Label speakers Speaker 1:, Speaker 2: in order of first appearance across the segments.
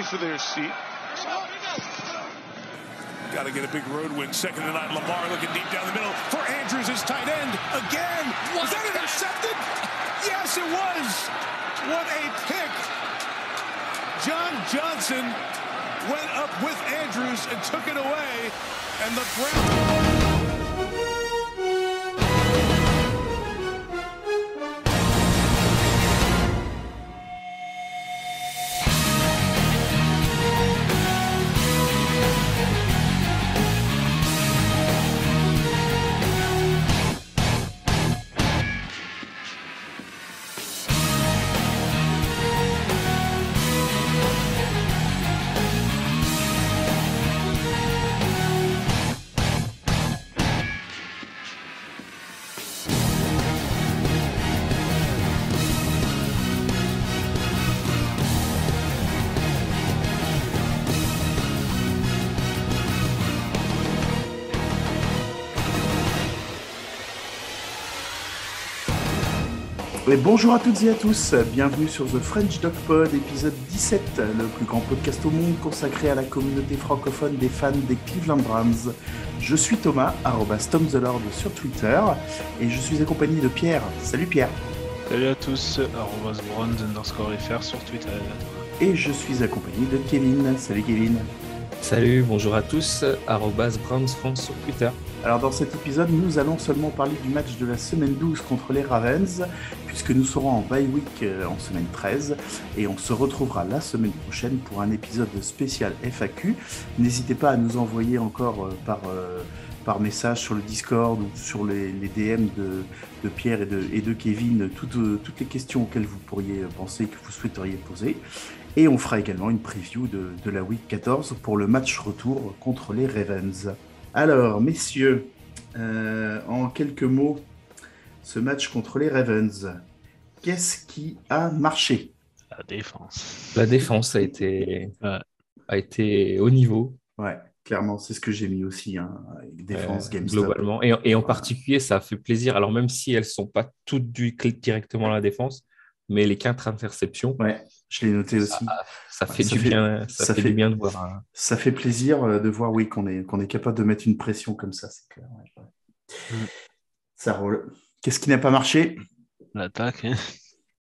Speaker 1: ready for their seat.
Speaker 2: Got to get a big road win. Second to nine. Lamar looking deep down the middle for Andrews, his tight end. Again. Was that intercepted? Yes, it was. What a pick. John Johnson went up with Andrews and took it away. And the Browns.
Speaker 3: Et bonjour à toutes et à tous, bienvenue sur The French Dog Pod, épisode 17, le plus grand podcast au monde consacré à la communauté francophone des fans des Cleveland Browns. Je suis Thomas, arrobas Tom the Lord sur Twitter, et je suis accompagné de Pierre. Salut Pierre.
Speaker 4: Salut à tous, arrobas underscore FR sur Twitter.
Speaker 3: Et je suis accompagné de Kevin. Salut Kevin.
Speaker 5: Salut, bonjour à tous, arrobas Browns France sur Twitter.
Speaker 3: Alors dans cet épisode, nous allons seulement parler du match de la semaine 12 contre les Ravens, puisque nous serons en bye week euh, en semaine 13, et on se retrouvera la semaine prochaine pour un épisode spécial FAQ. N'hésitez pas à nous envoyer encore euh, par, euh, par message sur le Discord ou sur les, DM de, de, Pierre et de, et de Kevin toutes, toutes les questions auxquelles vous pourriez penser que vous souhaiteriez poser. Et on fera également une preview de, de la week 14 pour le match retour contre les Ravens. Alors, messieurs, euh, en quelques mots, ce match contre les Ravens, qu'est-ce qui a marché?
Speaker 4: La défense.
Speaker 5: La défense a été,
Speaker 4: Ouais.
Speaker 5: a été au niveau,
Speaker 3: Ouais, clairement, c'est ce que j'ai mis aussi, hein, avec défense,
Speaker 5: euh,
Speaker 3: GameStop.
Speaker 5: globalement. Et, et en particulier, ça a fait plaisir. Alors, même si elles ne sont pas toutes dues directement à la défense, mais les quatre interceptions,
Speaker 3: Ouais, je l'ai noté aussi.
Speaker 5: ça fait
Speaker 3: Ça
Speaker 5: du
Speaker 3: fait-
Speaker 5: bien. Ça,
Speaker 3: ça
Speaker 5: fait,
Speaker 3: fait-
Speaker 5: du bien de voir. un-
Speaker 3: Ça fait plaisir euh, de voir, oui, qu'on est, qu'on est capable de mettre une pression comme ça, c'est clair. ouais.
Speaker 4: Mm.
Speaker 3: Ça roule. Qu'est-ce qui n'a pas marché?
Speaker 4: L'attaque, hein.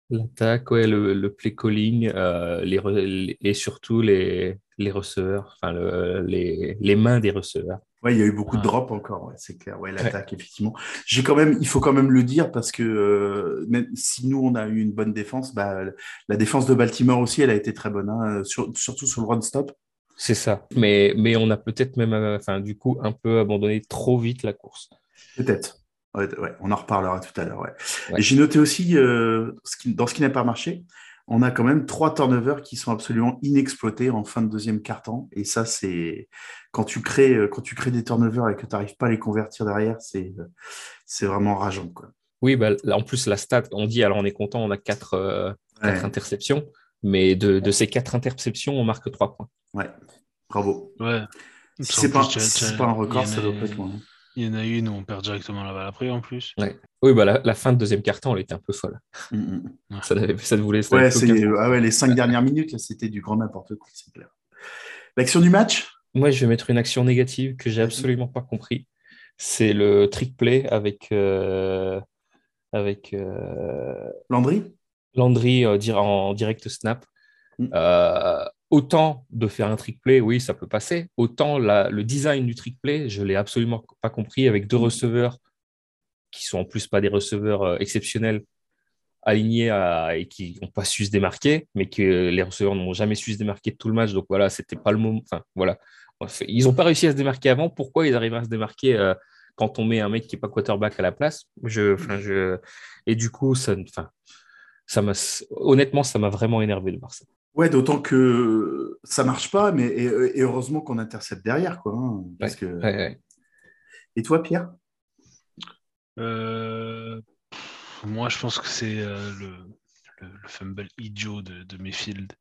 Speaker 5: L'attaque, ouais, le, le play calling, euh, les et surtout les, les receveurs, enfin le- les, les mains des receveurs.
Speaker 3: Ouais, il y a eu beaucoup de
Speaker 4: Ouais.
Speaker 3: drops encore, ouais, c'est clair. Ouais, l'attaque, effectivement. J'ai quand même, il faut quand même le dire parce que euh, même si nous on a eu une bonne défense, bah, la défense de Baltimore aussi, elle a été très bonne, hein, sur- surtout sur le run stop.
Speaker 5: C'est ça. Mais, mais on a peut-être même, euh, enfin, du coup, un peu abandonné trop vite la course.
Speaker 3: Peut-être. Ouais, on en reparlera tout à l'heure. J'ai noté aussi, euh, ce qui- dans ce qui n'a pas marché, on a quand même trois turnovers qui sont absolument inexploités en fin de deuxième quart-temps. Et ça, c'est quand tu crées, euh, quand tu crées des turnovers et que tu n'arrives pas à les convertir derrière, c'est euh, c'est vraiment rageant. Quoi.
Speaker 5: Oui, bah, là, en plus, la stat, on dit, alors on est content, on a quatre, euh, quatre
Speaker 3: Ouais,
Speaker 5: interceptions, mais de, de ces quatre interceptions, on marque trois points.
Speaker 3: ouais. Bravo.
Speaker 4: Ouais.
Speaker 3: Si c'est pas, si un record, ça doit pas être loin.
Speaker 4: Il y en a une où on perd directement la balle après en plus.
Speaker 5: Oui, bah, la, la fin de deuxième quart-temps, elle était un peu folle.
Speaker 3: Mm, mm.
Speaker 5: Ça, n'avait- ça ne voulait ça
Speaker 3: Ouais, ah ouais, les cinq dernières minutes, là, c'était du grand n'importe quoi, c'est clair. L'action du match?
Speaker 5: Moi, je vais mettre une action négative que j'ai absolument pas compris. C'est le trick play avec, euh, avec euh,
Speaker 3: Landry?
Speaker 5: Landry euh, en direct snap.
Speaker 3: Mm.
Speaker 5: Autant de faire un trick play, oui, ça peut passer. Autant le design du trick play, je l'ai absolument pas compris avec deux receveurs qui sont en plus pas des receveurs euh, exceptionnels alignés et qui n'ont pas su se démarquer, mais que les receveurs n'ont jamais su se démarquer de tout le match. Donc voilà, c'était pas le moment. Enfin voilà, ils n'ont pas réussi à se démarquer avant. Pourquoi ils arrivent à se démarquer euh, quand on met un mec qui n'est pas quarterback à la place? Et du coup, ça, ça m'a, honnêtement, ça m'a vraiment énervé de voir ça.
Speaker 3: Ouais, d'autant que ça marche pas, mais et, et heureusement qu'on intercepte derrière, quoi. hein, parce que...
Speaker 5: Ouais, ouais.
Speaker 3: Et toi, Pierre?
Speaker 4: Euh, moi, je pense que c'est euh, le, le, le fumble idiot de, de Mayfield.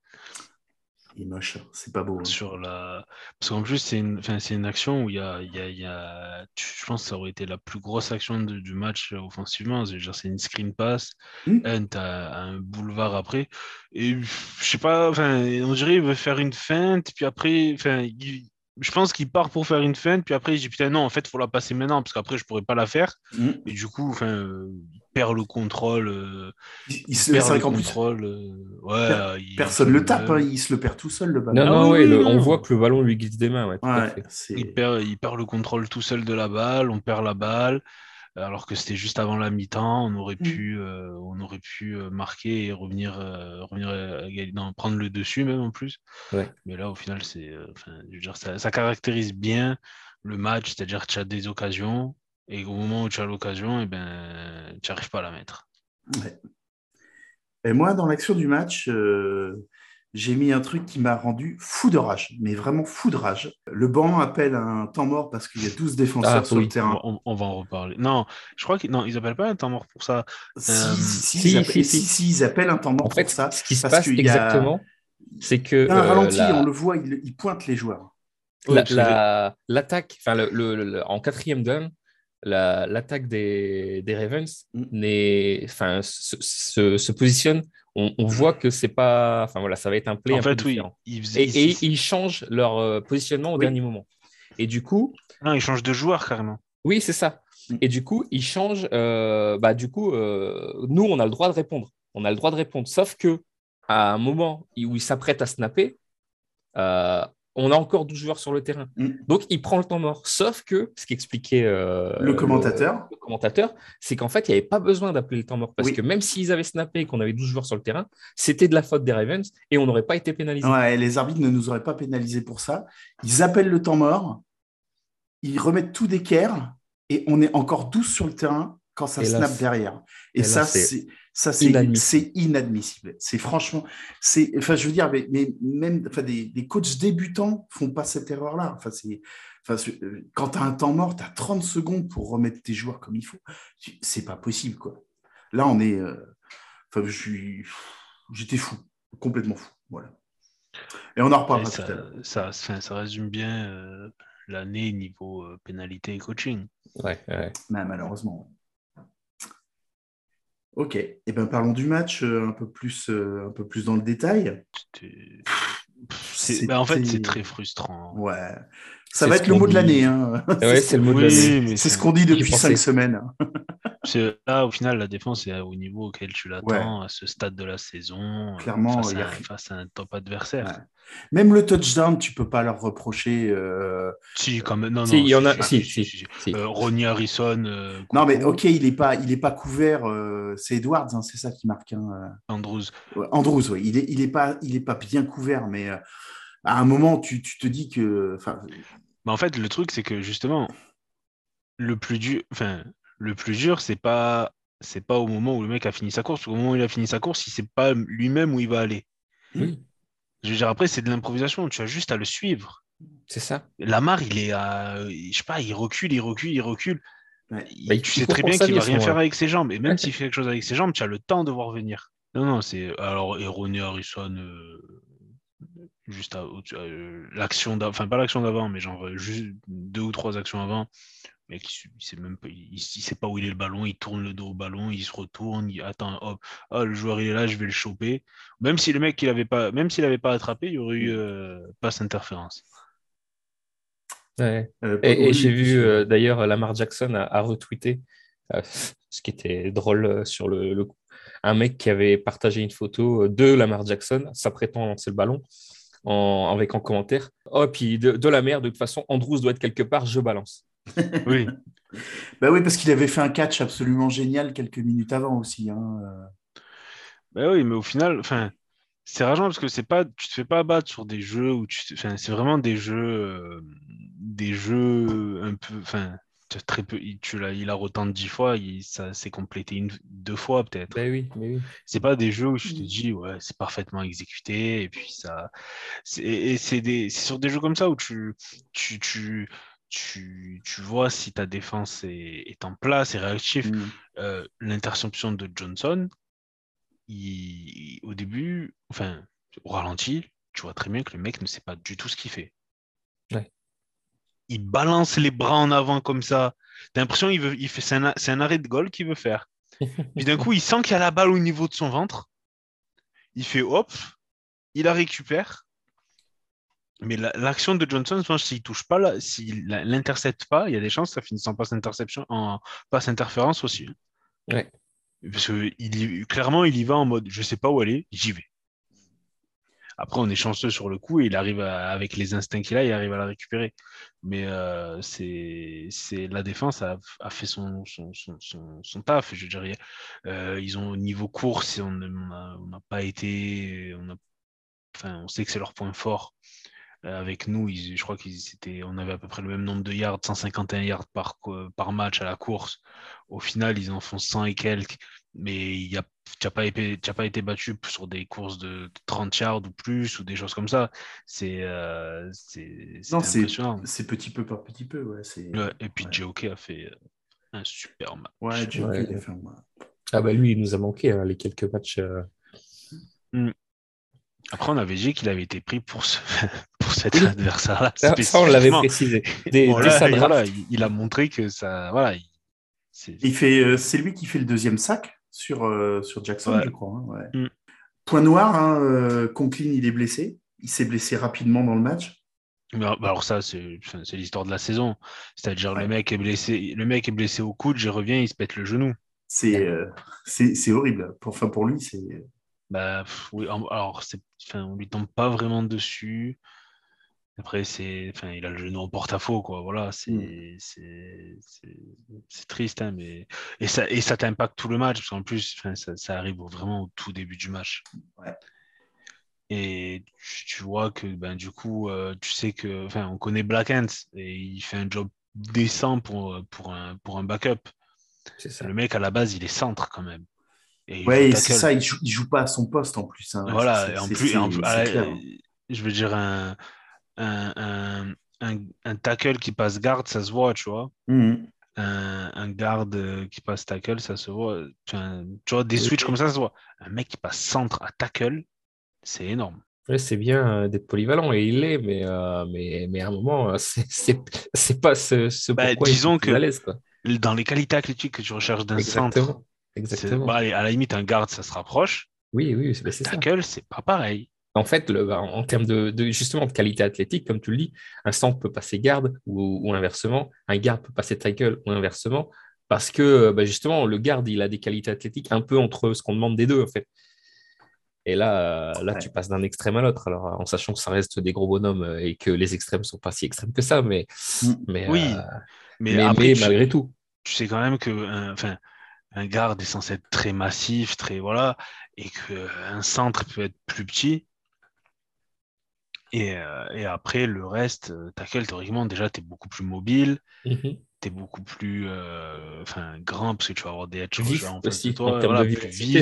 Speaker 3: Il est moche, c'est pas beau. hein.
Speaker 4: sur la... Parce qu'en plus, c'est une, enfin, c'est une action où il y a, y a, y a- Je pense que ça aurait été la plus grosse action de- du match euh, offensivement. C'est une screen pass.
Speaker 3: Hmm.
Speaker 4: Un boulevard après. Et je sais pas, enfin, on dirait qu'il veut faire une feinte, puis après, enfin, il- je pense qu'il part pour faire une feinte, puis après, il dit putain, non, en fait, il faut la passer maintenant, parce qu'après, je pourrais pas la faire.
Speaker 3: Mm.
Speaker 4: Et du coup, enfin, perd le contrôle. euh,
Speaker 3: Il, se,
Speaker 4: perd le contrôle. euh, ouais,
Speaker 3: Per-
Speaker 4: il-
Speaker 3: personne
Speaker 4: il-
Speaker 3: le tape, hein, il se le perd tout seul le ballon.
Speaker 5: Non,
Speaker 4: Ah
Speaker 5: non,
Speaker 4: oui,
Speaker 5: ouais,
Speaker 4: oui,
Speaker 5: le-
Speaker 4: non.
Speaker 5: on voit que le ballon lui glisse des mains. Ouais, tout à
Speaker 3: Ouais,
Speaker 5: fait.
Speaker 3: c'est...
Speaker 4: Il perd, il perd le contrôle tout seul de la balle, on perd la balle, alors que c'était juste avant la mi-temps, on aurait
Speaker 3: Mm.
Speaker 4: pu, euh, on aurait pu marquer et revenir, euh, revenir à égali- non, prendre le dessus même en plus.
Speaker 5: Ouais.
Speaker 4: Mais là, au final, c'est, euh, enfin, je veux dire, ça, ça caractérise bien le match, c'est-à-dire que tu as des occasions et au moment où tu as l'occasion, et ben, tu n'arrives pas à la mettre.
Speaker 3: Ouais. Et moi, dans l'action du match, euh, j'ai mis un truc qui m'a rendu fou de rage, mais vraiment fou de rage. Le banc appelle un temps mort parce qu'il y a 12 défenseurs
Speaker 5: Ah,
Speaker 3: sur
Speaker 5: oui.
Speaker 3: le terrain.
Speaker 4: On, on va en reparler. Non, je crois qu'ils non, ils appellent pas un temps mort pour ça.
Speaker 3: Si,
Speaker 4: Euh,
Speaker 3: si, si,
Speaker 5: si,
Speaker 3: ils appellent,
Speaker 5: si,
Speaker 3: si,
Speaker 5: si.
Speaker 3: si, ils appellent un temps mort
Speaker 5: En fait,
Speaker 3: pour ça.
Speaker 5: ce qui se passe
Speaker 3: a-
Speaker 5: exactement, c'est que
Speaker 3: un
Speaker 5: euh,
Speaker 3: ralenti,
Speaker 5: la-
Speaker 3: on le voit, il, il pointe les joueurs.
Speaker 4: Oui,
Speaker 5: la- la- l'attaque, enfin le, le- le- en quatrième down, la- l'attaque des, des Ravens
Speaker 3: Mm.
Speaker 5: enfin, se, se- se positionne. On, on voit que c'est pas, enfin voilà, ça va être un play
Speaker 4: en
Speaker 5: un peu
Speaker 4: fait, oui,
Speaker 5: différent.
Speaker 4: ils, faisaient-
Speaker 5: Et, et
Speaker 4: ils-
Speaker 5: changent leur euh, positionnement au
Speaker 3: Oui.
Speaker 5: dernier moment. Et du coup,
Speaker 4: non, ils changent de joueur carrément.
Speaker 5: oui, c'est ça.
Speaker 3: Mm.
Speaker 5: Et du coup, ils changent. euh, bah, du coup, euh, nous, on a le droit de répondre. On a le droit de répondre. Sauf que à un moment où ils s'apprêtent à snapper, euh, on a encore 12 joueurs sur le terrain.
Speaker 3: Mm.
Speaker 5: Donc, il prend le temps mort. Sauf que, ce qu'expliquait euh,
Speaker 3: Le commentateur.
Speaker 5: le commentateur, c'est qu'en fait, il n'y avait pas besoin d'appeler le temps mort. Parce
Speaker 3: Oui.
Speaker 5: que même s'ils avaient snappé et qu'on avait 12 joueurs sur le terrain, c'était de la faute des Ravens et on n'aurait pas été pénalisé.
Speaker 3: Ouais, les arbitres ne nous auraient pas pénalisés pour ça. Ils appellent le temps mort, ils remettent tout d'équerre et on est encore 12 sur le terrain quand ça snap derrière. Et, ça,
Speaker 5: c'est
Speaker 3: c'est ça, c'est
Speaker 5: inadmissible.
Speaker 3: c'est inadmissible. C'est franchement, c'est, enfin, je veux dire, mais, mais même, enfin, des, des coachs débutants font pas cette erreur-là. Enfin, c'est, enfin, euh, quand tu as un temps mort, tu as 30 secondes pour remettre tes joueurs comme il faut. C'est pas possible, quoi. Là, on est, euh, enfin, je suis, j'étais fou, complètement fou, voilà. Et on en reparlera tout
Speaker 4: ça,
Speaker 3: à l'heure.
Speaker 4: ça, ça, ça résume bien euh, l'année niveau euh, pénalité et coaching.
Speaker 5: Ouais, ouais.
Speaker 3: Mais malheureusement. Ok, et ben parlons du match euh, un peu plus, euh, un peu plus dans le détail.
Speaker 4: C'était- bah, en fait, c'est très frustrant.
Speaker 3: Ouais, ça va être le mot de l'année. Hein.
Speaker 5: Ouais, c'est le mot de
Speaker 4: Oui,
Speaker 5: l'année.
Speaker 4: mais
Speaker 3: C'est ce qu'on dit depuis cinq semaines.
Speaker 4: c'est- Là, au final, la défense est au niveau auquel tu l'attends à ce stade de la saison, euh,
Speaker 3: Clairement,
Speaker 4: face, à,
Speaker 3: a-
Speaker 4: face à un top adversaire.
Speaker 3: Ouais. Même le touchdown, tu peux pas leur reprocher. euh,
Speaker 4: Si, quand même. Non,
Speaker 5: Si,
Speaker 4: non,
Speaker 5: il y en a-
Speaker 4: si,
Speaker 5: si, si. Si.
Speaker 4: Euh, Ronnie Harrison, euh,
Speaker 3: Non, mais ok, il est pas, il est pas couvert. euh, c'est Edwards, hein, c'est ça qui marque. hein, euh.
Speaker 4: Andrews.
Speaker 3: Ouais, Andrews, oui, il est, il est pas, il est pas bien couvert, mais euh, à un moment, tu, tu te dis que,
Speaker 4: en fait, le truc, c'est que justement, le plus dur, enfin, le plus dur, c'est pas, c'est pas au moment où le mec a fini sa course. Au moment où il a fini sa course, il sait pas lui-même où il va aller.
Speaker 5: Oui,
Speaker 4: Je veux dire, après, c'est de l'improvisation. Tu as juste à le suivre.
Speaker 5: c'est ça.
Speaker 4: Lamar, il est à, je sais pas, il recule, il recule, il recule.
Speaker 5: Bah, il-
Speaker 4: tu
Speaker 5: il
Speaker 4: sais très bien qu'il va rien faire avec ses jambes. Et même s'il fait quelque chose avec ses jambes, tu as le temps de voir venir. Non, non, c'est alors Ronnie Harrison, euh, juste euh, l'action d'avant, enfin pas l'action d'avant, mais genre euh, juste deux ou trois actions avant. Mec, il, il sait même pas, il, il sait pas où il est le ballon, il tourne le dos au ballon, il se retourne, il attend, hop, ah, le joueur il est là, je vais le choper. Même si le mec il avait pas, même s'il avait pas attrapé, il y aurait eu euh, passe interférence.
Speaker 5: Ouais.
Speaker 3: Euh,
Speaker 5: Et, j'ai vu euh, d'ailleurs Lamar Jackson a, a retweeté, euh, ce qui était drôle euh, sur le, le coup, un mec qui avait partagé une photo euh, de Lamar Jackson s'apprêtant à lancer le ballon en, avec en commentaire Oh, puis de, de la merde, de toute façon, Andrews doit être quelque part, je balance.
Speaker 4: Oui.
Speaker 3: Bah oui, parce qu'il avait fait un catch absolument génial quelques minutes avant aussi. hein, euh.
Speaker 4: Bah oui, mais au final, enfin, c'est rageant parce que c'est pas, tu te fais pas abattre sur des jeux où tu, te- c'est vraiment des jeux, euh, des jeux un peu, enfin, très peu, il- tu l'as, il a retente dix fois, il, ça s'est complété une, deux fois peut-être.
Speaker 5: Ben oui, mais oui.
Speaker 4: C'est pas des jeux où je te
Speaker 3: Mm.
Speaker 4: dis, ouais, c'est parfaitement exécuté et puis ça, c'est, et c'est des, c'est sur des jeux comme ça où tu, tu, tu, tu, tu vois si ta défense est, est en place et réactive
Speaker 3: Mm.
Speaker 4: euh, l'interception de Johnson, il- au début, enfin, au ralenti, tu vois très bien que le mec ne sait pas du tout ce qu'il fait. Il balance les bras en avant comme ça. T'as l'impression qu'il veut, il fait, c'est un, arrêt de goal qu'il veut faire. Puis d'un coup, il sent qu'il y a la balle au niveau de son ventre. Il fait hop, il la récupère. Mais la- l'action de Johnson, je pense, s'il touche pas, là, s'il l'intercepte pas, il y a des chances que ça finisse en passe interception, en passe interférence aussi. hein.
Speaker 5: Ouais.
Speaker 4: Parce que il clairement, il y va en mode je sais pas où aller, j'y vais. Après, on est chanceux sur le coup et il arrive avec les instincts qu'il a, il arrive à la récupérer. Mais euh, c'est, la défense a, a fait son, son, son, son- taf. Je dirais, Euh, ils ont au niveau course, on n'a pas été, on a, enfin, on sait que c'est leur point fort. Euh, avec nous, ils- je crois qu'ils c'était, on avait à peu près le même nombre de yards, 151 yards par, par match à la course. Au final, ils en font 100 et quelques, mais il y a, tu n'as pas, pas été battu sur des courses de 30 yards ou plus, ou des choses comme ça. C'est euh, c'est-
Speaker 3: Non,
Speaker 4: c'était
Speaker 3: c'est
Speaker 4: impressionnant.
Speaker 3: c'est petit peu par petit peu. Ouais, c'est...
Speaker 4: Ouais, et puis
Speaker 3: ouais.
Speaker 4: J.O.K. a fait euh, un super match.
Speaker 3: Ouais, Joe
Speaker 5: Ouais.
Speaker 3: Kelly a fait un-
Speaker 5: Ah bah lui, il nous a manqué hein, les quelques matchs. euh,
Speaker 4: Après, on avait dit qu'il avait été pris pour, ce, pour cet adversaire-là.
Speaker 5: Ça, ça, on l'avait précisé.
Speaker 4: Bon, là, voilà, il, il a montré que ça. Voilà, il- c'est-
Speaker 3: euh, c'est lui qui fait le deuxième sac sur, euh, sur Jackson,
Speaker 4: Ouais.
Speaker 3: je crois. hein, ouais.
Speaker 4: Mm.
Speaker 3: Point noir, hein, euh, Conklin, il est blessé. Il s'est blessé rapidement dans le match.
Speaker 4: Alors bah alors ça, c'est l'histoire de la saison. C'est-à-dire
Speaker 3: Ouais.
Speaker 4: le mec est blessé, le mec est blessé au coude, j'y reviens, il se pète le genou.
Speaker 3: C'est euh, c'est horrible. Pour, enfin, pour lui, c'est.
Speaker 4: Bah oui, alors enfin, on lui tombe pas vraiment dessus. Après, c'est, enfin, il a le genou en porte-à-faux, quoi. Voilà, c'est,
Speaker 3: Mm.
Speaker 4: c'est, c'est, triste, hein, mais et ça, et ça t'impacte tout le match parce qu'en plus, enfin, ça, ça arrive vraiment au tout début du match.
Speaker 3: Ouais.
Speaker 4: Et tu, tu vois que, ben, du coup, euh, tu sais que, enfin, on connaît Black Ant et il fait un job décent pour, pour un, pour un backup.
Speaker 5: C'est ça.
Speaker 4: Le mec, à la base, il est centre quand même. Et
Speaker 3: Ouais, c'est ça, il joue, il joue pas à son poste en plus. hein.
Speaker 4: Voilà, en plus, en ah, euh, je veux dire, un, un, un, un, un tackle qui passe garde, ça se voit, tu vois.
Speaker 3: Mhm.
Speaker 4: Un, un garde qui passe tackle, ça se voit. Tu vois, des switches comme ça, ça se voit. Un mec qui passe centre à tackle, c'est énorme.
Speaker 5: Ouais, c'est bien euh, d'être polyvalent et il l'est, mais, euh, mais, mais à un moment, euh, c'est- pas ce, ce
Speaker 4: Bah,
Speaker 5: pourquoi il est
Speaker 4: disons que-
Speaker 5: à l'aise, quoi.
Speaker 4: Dans les qualités athlétiques que tu recherches d'un centre,
Speaker 5: Exactement.
Speaker 4: bah, allez, à la limite, un garde, ça se rapproche.
Speaker 5: Oui, oui, c'est ça.
Speaker 4: Tackle, c'est pas pareil.
Speaker 5: En fait, le- bah, en termes de, de- justement de qualité athlétique, comme tu le dis, un centre peut passer garde ou, ou inversement, un garde peut passer tackle ou inversement, parce que bah, justement, le garde, il a des qualités athlétiques un peu entre ce qu'on demande des deux, en fait. Et là, euh, là
Speaker 3: Ouais.
Speaker 5: tu passes d'un extrême à l'autre, alors en sachant que ça reste des gros bonhommes euh, et que les extrêmes sont pas si extrêmes que ça, mais,
Speaker 3: Mm.
Speaker 5: mais,
Speaker 4: Oui,
Speaker 5: euh,
Speaker 4: Mais,
Speaker 5: mais,
Speaker 4: après,
Speaker 5: mais
Speaker 4: tu-
Speaker 5: malgré tout.
Speaker 4: tu sais quand même que un garde est censé être très massif, très voilà, et qu'un centre peut être plus petit. Et, euh, et après, le reste, euh, tackle, théoriquement, déjà, tu es beaucoup plus mobile,
Speaker 5: Mhm.
Speaker 4: tu es beaucoup plus euh, enfin, grand, parce que tu vas avoir des edge
Speaker 5: Vif
Speaker 4: en face de toi. voilà,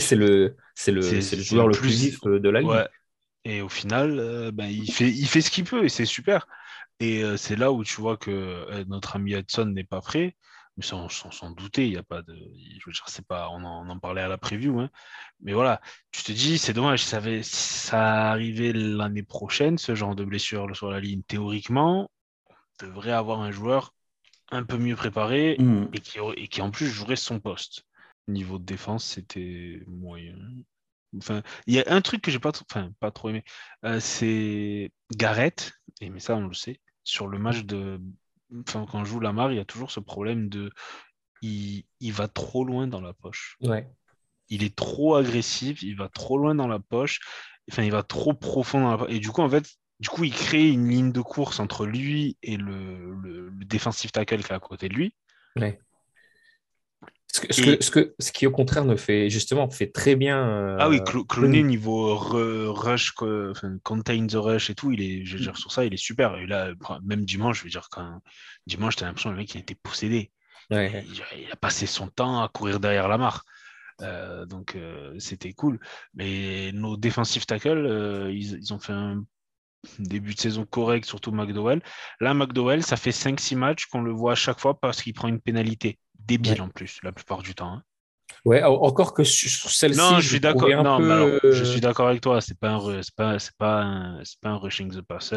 Speaker 5: c'est le, le, le joueur
Speaker 4: le
Speaker 5: plus vif euh, de la ligue.
Speaker 4: Ouais. Et au final, euh, ben, il, fait, il fait ce qu'il peut, et c'est super. Et euh, c'est là où tu vois que notre ami Hudson n'est pas prêt. Mais sans s'en s'en douter, il y a pas de. Je veux dire, c'est pas. On en, on en parlait à la preview, hein. Mais voilà, tu te dis, c'est dommage, ça, avait, ça arrivait l'année prochaine, ce genre de blessure sur la ligne. Théoriquement, on devrait avoir un joueur un peu mieux préparé
Speaker 3: Mhm.
Speaker 4: et qui, aurait- et qui en plus jouerait son poste. Niveau de défense, c'était moyen. Enfin, il y a un truc que j'ai pas, trop- enfin, pas trop aimé, euh, c'est Garrett, et mais ça on le sait, sur le match de, enfin, quand on joue Lamar, il y a toujours ce problème de, il, il va trop loin dans la poche.
Speaker 5: Ouais.
Speaker 4: Il est trop agressif, il va trop loin dans la poche, enfin, il va trop profond dans la poche. Et du coup, en fait, du coup, il crée une ligne de course entre lui et le, le, le defensive tackle qui est à côté de lui.
Speaker 5: Ce, que, ce,
Speaker 4: Et-
Speaker 5: que- ce, que- ce qui, au contraire, ne fait justement fait très bien. euh,
Speaker 4: Ah oui, Clo- Clooney,
Speaker 5: Clooney.
Speaker 4: niveau rush, enfin, contain the rush et tout, il est, je veux dire, sur ça, il est super. Et là, même dimanche, je veux dire, quand dimanche, t'as l'impression que le mec, il était possédé.
Speaker 5: ouais.
Speaker 4: Il, il a passé son temps à courir derrière la mare. Euh, donc, euh, c'était cool. Mais nos défensifs tackles, ils, ils ont fait un début de saison correct, surtout McDowell. Là, McDowell, ça fait 5-6 matchs qu'on le voit à chaque fois parce qu'il prend une pénalité. Débile
Speaker 5: Ouais.
Speaker 4: en plus, la plupart du temps. hein.
Speaker 5: Ouais, encore que sur celle-ci,
Speaker 4: non, je suis d'accord. Non,
Speaker 5: peu...
Speaker 4: alors, je suis d'accord avec toi. C'est pas un, c'est pas, c'est pas un, c'est pas un rushing the passer.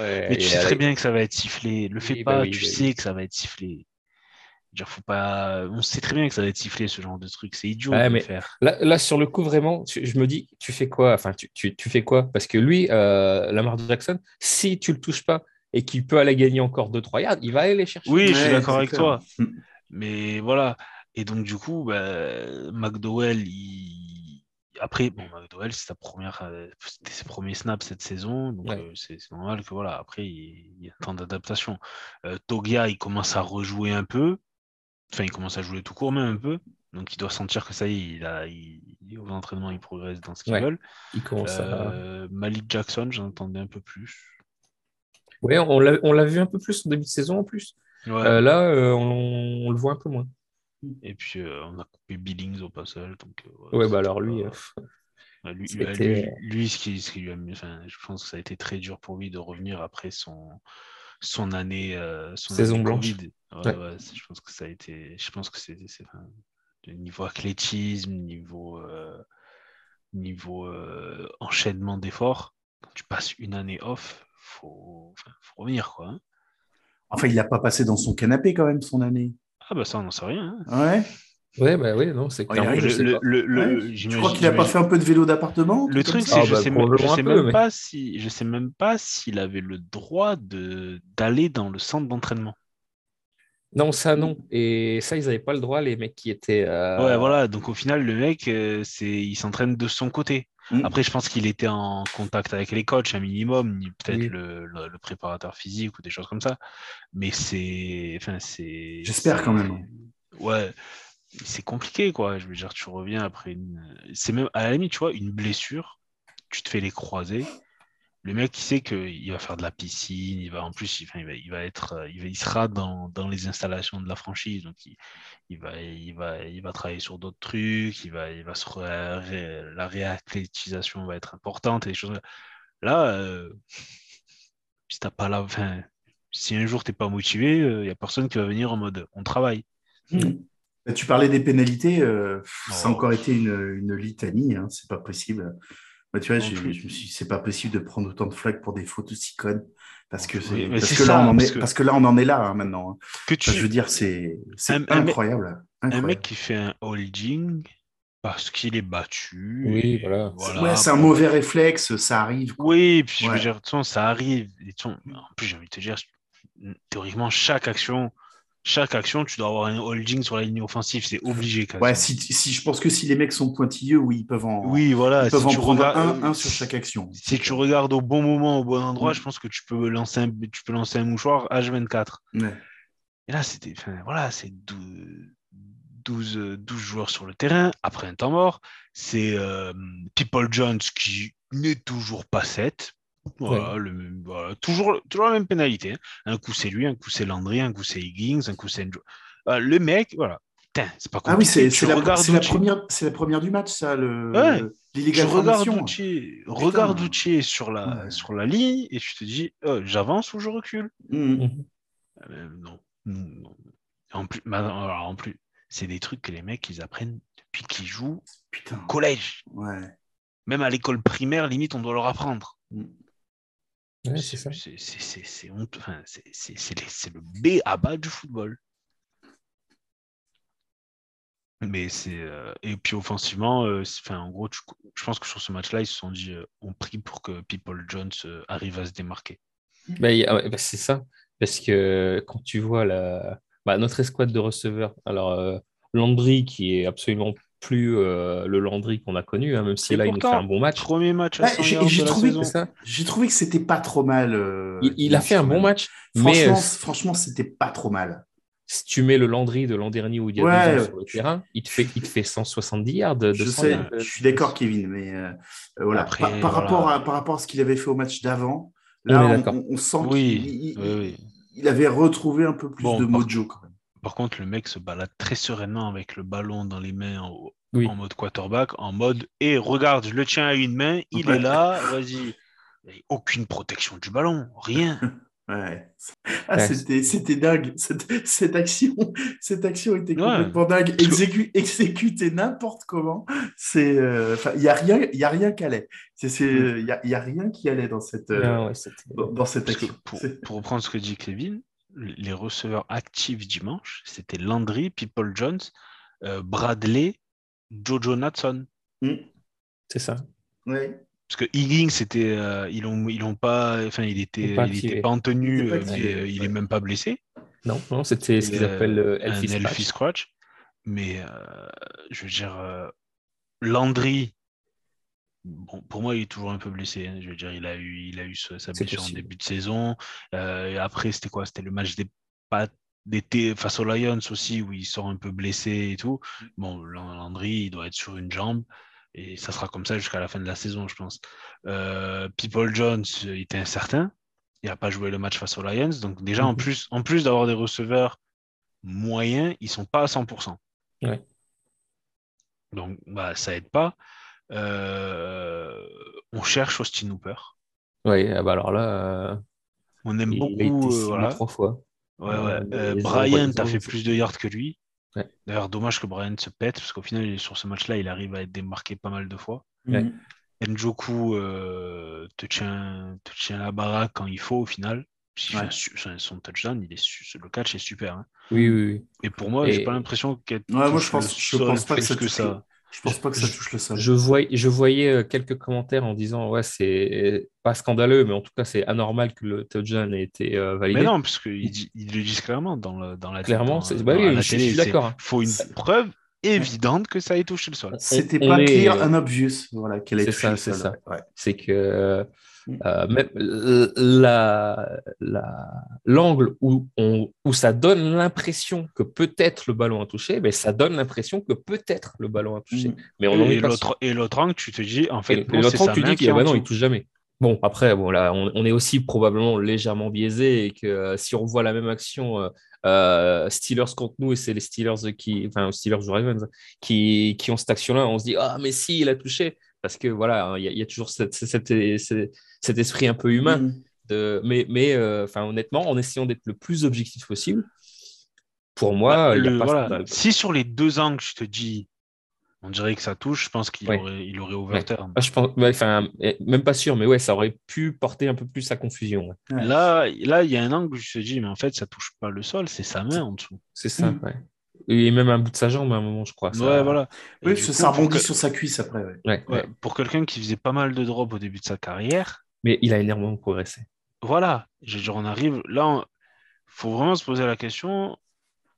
Speaker 5: Ouais,
Speaker 4: mais tu sais très bien que ça va être sifflé. Le fais
Speaker 5: Oui,
Speaker 4: pas,
Speaker 5: bah oui,
Speaker 4: tu
Speaker 5: bah
Speaker 4: sais
Speaker 5: oui.
Speaker 4: que ça va être sifflé. Genre, faut pas. On sait très bien que ça va être sifflé ce genre de truc. C'est idiot
Speaker 5: Ouais,
Speaker 4: de
Speaker 5: mais-
Speaker 4: le faire.
Speaker 5: Là, là, sur le coup, vraiment, tu- je me dis, tu fais quoi? Enfin, tu, tu, tu fais quoi? Parce que lui, euh, Lamar Jackson, si tu le touches pas et qu'il peut aller gagner encore 2-3 yards, il va aller les chercher.
Speaker 4: Oui, je suis d'accord avec
Speaker 3: clair.
Speaker 4: toi. Mais voilà. Et donc, du coup, bah, McDowell, il... après, bon, McDowell, c'est sa première, euh, c'était ses premiers snaps cette saison. Donc,
Speaker 5: Ouais.
Speaker 4: euh, c'est normal que voilà, après, il, il y a un temps d'adaptation. Euh, Togia, il commence à rejouer un peu. Enfin, il commence à jouer tout court, même un peu. Donc, il doit sentir que ça y est, il a, il, aux entraînements, il progresse dans ce qu'ils
Speaker 5: Ouais.
Speaker 4: veulent.
Speaker 5: Il commence à.
Speaker 4: Euh, Malik Jackson, j'en entendais un peu plus.
Speaker 5: L'a on l'a vu un peu plus en début de saison en plus.
Speaker 4: Ouais.
Speaker 5: Euh, là, euh, on, on le voit un peu moins.
Speaker 4: Et puis, euh, on a coupé Billings au passage. Donc,
Speaker 5: Ouais,
Speaker 4: c'était
Speaker 5: bah alors lui,
Speaker 4: lui, lui- ce qui, ce qui lui a mis, enfin, je pense que ça a été très dur pour lui de revenir après son, son année, euh, son
Speaker 5: Saison
Speaker 4: année
Speaker 5: blanche.
Speaker 4: Covid. Ouais,
Speaker 5: Ouais.
Speaker 4: ouais, c'est- je pense que ça a été, je pense que c'est, c'est- enfin, niveau athlétisme, niveau, euh, niveau euh, enchaînement d'efforts. Quand tu passes une année off, faut, enfin, faut revenir quoi. hein.
Speaker 3: Enfin, il n'a pas passé dans son canapé quand même son année.
Speaker 4: Ah bah ça, on n'en sait rien. hein.
Speaker 3: Ouais.
Speaker 5: Ouais, bah oui, non, c'est
Speaker 3: il
Speaker 5: je
Speaker 3: crois qu'il n'a pas fait un peu de vélo d'appartement
Speaker 4: Le truc, c'est que je
Speaker 5: bah,
Speaker 4: sais, même, pas si je sais même pas s'il avait le droit de d'aller dans le centre d'entraînement.
Speaker 5: Non, ça, non. Et ça, ils n'avaient pas le droit, les mecs qui étaient. euh,
Speaker 4: Ouais, voilà. Donc au final, le mec, euh, c'est il s'entraîne de son côté.
Speaker 3: Mm.
Speaker 4: Après, je pense qu'il était en contact avec les coachs un minimum, ni peut-être
Speaker 5: Oui.
Speaker 4: le, le- le préparateur physique ou des choses comme ça. Mais c'est, enfin, c'est.
Speaker 3: J'espère quand même.
Speaker 4: Ouais. C'est compliqué, quoi. Je veux dire, tu reviens après une. C'est même à la limite, tu vois, une blessure. Tu te fais les croisés. Le mec, il sait qu'il va faire de la piscine, il va en plus, il, enfin, il va, il va être, euh, il, va- il sera dans, dans les installations de la franchise, donc il, il va, il va, il va travailler sur d'autres trucs, il va, il va se ré- ré- la réathlétisation va être importante et des choses. Là, euh, si t'as pas la, enfin, si un jour t'es pas motivé, il n'y a personne qui va venir en mode on travaille.
Speaker 3: Mm. Bah, Tu parlais des pénalités, euh, ça a
Speaker 4: Oh.
Speaker 3: encore été une, une litanie, hein, c'est pas possible. Moi, tu vois, je me suis dit, c'est pas possible de prendre autant de flags pour des fautes aussi connes, parce que,
Speaker 4: Oui,
Speaker 3: parce que là, on en
Speaker 4: parce
Speaker 3: est,
Speaker 4: que-
Speaker 3: parce que là, on en est là hein, maintenant. hein.
Speaker 4: Que tu,
Speaker 3: Enfin, je veux dire, c'est
Speaker 4: mec-
Speaker 3: incroyable.
Speaker 4: un
Speaker 3: incroyable.
Speaker 4: mec qui fait un holding parce qu'il est battu.
Speaker 5: Oui,
Speaker 4: et
Speaker 5: voilà.
Speaker 3: ouais, c'est un
Speaker 4: bon.
Speaker 3: mauvais réflexe, ça arrive. quoi.
Speaker 4: Oui, puis je veux dire, de toute façon, ça arrive. En plus, j'ai envie de te dire, théoriquement, chaque action, chaque action, tu dois avoir un holding sur la ligne offensive. C'est obligé. quasiment.
Speaker 3: Ouais, si, si, je pense que si les mecs sont pointilleux, oui, ils peuvent en,
Speaker 4: oui, voilà.
Speaker 3: ils peuvent
Speaker 4: si
Speaker 3: en
Speaker 4: tu
Speaker 3: prendre
Speaker 4: regardes-
Speaker 3: un, un sur chaque action.
Speaker 4: Si tu regardes au bon moment, au bon endroit,
Speaker 3: Mm.
Speaker 4: je pense que tu peux lancer un, tu peux lancer un mouchoir H24.
Speaker 3: Ouais.
Speaker 4: Et là, c'était, enfin, voilà, c'est 12, 12, euh, 12 joueurs sur le terrain après un temps mort. C'est euh, People Jones qui n'est toujours pas 7. Voilà, le même- voilà, toujours, toujours la même pénalité. hein. Un coup, c'est lui, un coup, c'est Landry, un coup, c'est Higgins, un coup, c'est. Ah, le mec, voilà. Putain, c'est pas
Speaker 3: Ah oui,
Speaker 4: compliqué.
Speaker 3: c'est
Speaker 4: Tu
Speaker 3: c'est la, première, c'est la première du match, ça, le
Speaker 4: Ouais. regarde. Uchi sur la,
Speaker 3: Ouais.
Speaker 4: sur la ligne et tu te dis, oh, j'avance ou je recule? Euh, non. non. En plus, mais alors, en plus, c'est des trucs que les mecs ils apprennent depuis qu'ils jouent
Speaker 3: Putain.
Speaker 4: au collège.
Speaker 3: Ouais.
Speaker 4: Même à l'école primaire, limite, on doit leur apprendre.
Speaker 3: Mhm.
Speaker 5: Ouais, c'est ça.
Speaker 4: Honteux. Enfin, le B à bas du football. Mais c'est. euh, Et puis offensivement, euh, enfin, en gros, tu- je pense que sur ce match-là, ils se sont dit euh, on prie pour que People Jones arrive à se démarquer.
Speaker 5: Bah, bah, c'est ça. Parce que quand tu vois la... bah, notre escouade de receveurs, alors Landry qui est absolument plus euh, le Landry qu'on a connu, hein, même si
Speaker 4: Et
Speaker 5: là il nous fait un bon match.
Speaker 4: Premier match
Speaker 3: Ouais,
Speaker 4: 100
Speaker 3: j'ai-
Speaker 4: yards
Speaker 3: j'ai
Speaker 4: de la
Speaker 3: trouvé
Speaker 4: saison.
Speaker 5: C'est ça.
Speaker 3: J'ai trouvé que c'était pas trop mal. euh,
Speaker 5: Il, il a fait un bon match, mais
Speaker 3: Franchement,
Speaker 5: euh,
Speaker 3: c- franchement, c'était pas trop mal.
Speaker 5: si tu mets le Landry de l'an dernier ou il y a
Speaker 3: Ouais.
Speaker 5: deux ans sur le terrain, il te fait, il te fait 170 yards. De
Speaker 3: Je
Speaker 5: 100
Speaker 3: sais,
Speaker 5: yards.
Speaker 3: je suis d'accord, Kevin, mais euh, euh, voilà.
Speaker 4: Après,
Speaker 3: par, par
Speaker 4: voilà.
Speaker 3: rapport à, par rapport à ce qu'il avait fait au match d'avant,
Speaker 5: On
Speaker 3: là, on,
Speaker 5: d'accord.
Speaker 3: on- on sent
Speaker 4: Oui,
Speaker 3: qu'il il-
Speaker 4: oui, oui.
Speaker 3: il avait retrouvé un peu plus
Speaker 4: Bon,
Speaker 3: de mojo.
Speaker 4: Par contre, le mec se balade très sereinement avec le ballon dans les mains en,
Speaker 5: Oui.
Speaker 4: en mode quarterback, en mode et regarde, je le tiens à une main, il
Speaker 3: Ouais.
Speaker 4: est là, vas-y. Il Aucune protection du ballon, rien.
Speaker 3: Ouais. Ah, c'était, dingue. Cette, action, cette action était complètement dingue. exécutée n'importe comment. C'est, euh, il n'y a rien, il y a rien qui allait. Il n'y a, y a, rien qui allait dans cette, euh, dans, cette action.
Speaker 4: Pour, pour, reprendre ce que dit Kevin, les receveurs actifs dimanche, c'était Landry, People Jones, euh, Bradley, Jojo Natson.
Speaker 5: Mm. C'est ça.
Speaker 3: Oui.
Speaker 4: Parce que Higgins, c'était, euh, ils l'ont, ils l'ont pas, enfin, il était, pas il était pas en tenue, mais euh, il est même pas blessé.
Speaker 5: Non, non, c'était ce qu'ils appellent Elfie,
Speaker 4: un Elfie Scratch. Mais je veux dire, Landry, bon, pour moi, il est toujours un peu blessé. Hein. Je veux dire, il a eu, il a eu sa blessure en début de saison. et après, c'était quoi? C'était le match des d'été face aux Lions aussi, où il sort un peu blessé et tout. Bon, Landry, il doit être sur une jambe. Et ça sera comme ça jusqu'à la fin de la saison, je pense. Euh, People Jones il était incertain. Il n'a pas joué le match face aux Lions. Donc déjà, en mhm. plus, en plus d'avoir des receveurs moyens, ils ne sont pas à 100%. Donc bah, ça aide pas. Euh, on cherche Austin Hooper.
Speaker 5: Oui, ah bah alors là. Euh,
Speaker 4: on aime beaucoup.
Speaker 5: voilà. trois fois.
Speaker 4: Ouais, ouais. Brian, tu as fait plus de yards que lui. D'ailleurs, dommage que Brian se pète, parce qu'au final, sur ce match-là, il arrive à être démarqué pas mal de fois. Ouais. Njoku euh, te, tient, te tient la baraque quand il faut, au final. son touchdown, il est, le catch est super. Hein.
Speaker 5: Oui, oui, oui.
Speaker 4: Et pour moi, j'ai pas l'impression qu'elle.
Speaker 3: Ouais, moi, je pense, je pense pas que, que ça. Je pense pas que ça touche le sol.
Speaker 5: Je, voyais, je voyais euh, quelques commentaires en disant ouais c'est pas scandaleux, mais en tout cas c'est anormal que le touchdown ait été euh, validé.
Speaker 4: Mais non, parce qu'ils le disent clairement dans, le, dans la
Speaker 5: clairement, c'est bah oui, je, suis d'accord.
Speaker 4: Il faut une preuve évidente que ça ait touché le sol.
Speaker 3: C'était pas clear and obvious, voilà, qu'elle ait
Speaker 5: touché ça, C'est ça. C'est que Mm. Euh, même la, l'angle où, on, où ça donne l'impression que peut-être le ballon a touché, mais ça donne l'impression que peut-être le ballon a touché. Mm. Mais on
Speaker 4: et, l'autre, et l'autre angle, tu te dis, en fait,
Speaker 5: l'autre angle, tu dis qu'il bah non, il touche jamais. Bon, après, bon, là, on, est aussi probablement légèrement biaisé et que euh, si on voit la même action euh, Steelers contre nous et c'est les Steelers qui, enfin, Steelers ou Ravens qui, qui ont cette action-là, on se dit, ah, mais si, il a touché parce que voilà, hein, il y, a toujours cet esprit un peu humain. Mm. De, mais mais euh, enfin, honnêtement, en essayant d'être le plus objectif possible, pour moi,
Speaker 4: bah, si sur les deux angles, je te dis, on dirait que ça touche, je pense qu'il aurait, il aurait ouvert terme.
Speaker 5: Ah, je pense, enfin, même pas sûr, mais ouais, ça aurait pu porter un peu plus à confusion.
Speaker 4: Là, là, il y a un angle où je te dis, mais en fait, ça touche pas le sol, c'est sa main en dessous.
Speaker 5: C'est ça, mm. ouais. Et même un bout de sa jambe à un moment, je crois.
Speaker 4: Ouais, voilà.
Speaker 3: Oui, ça rebondit sur sa cuisse après.
Speaker 4: Ouais. Pour quelqu'un qui faisait pas mal de drops au début de sa carrière.
Speaker 5: Mais il a énormément progressé.
Speaker 4: Voilà. Je veux dire, on arrive. Là, il faut vraiment se poser la question.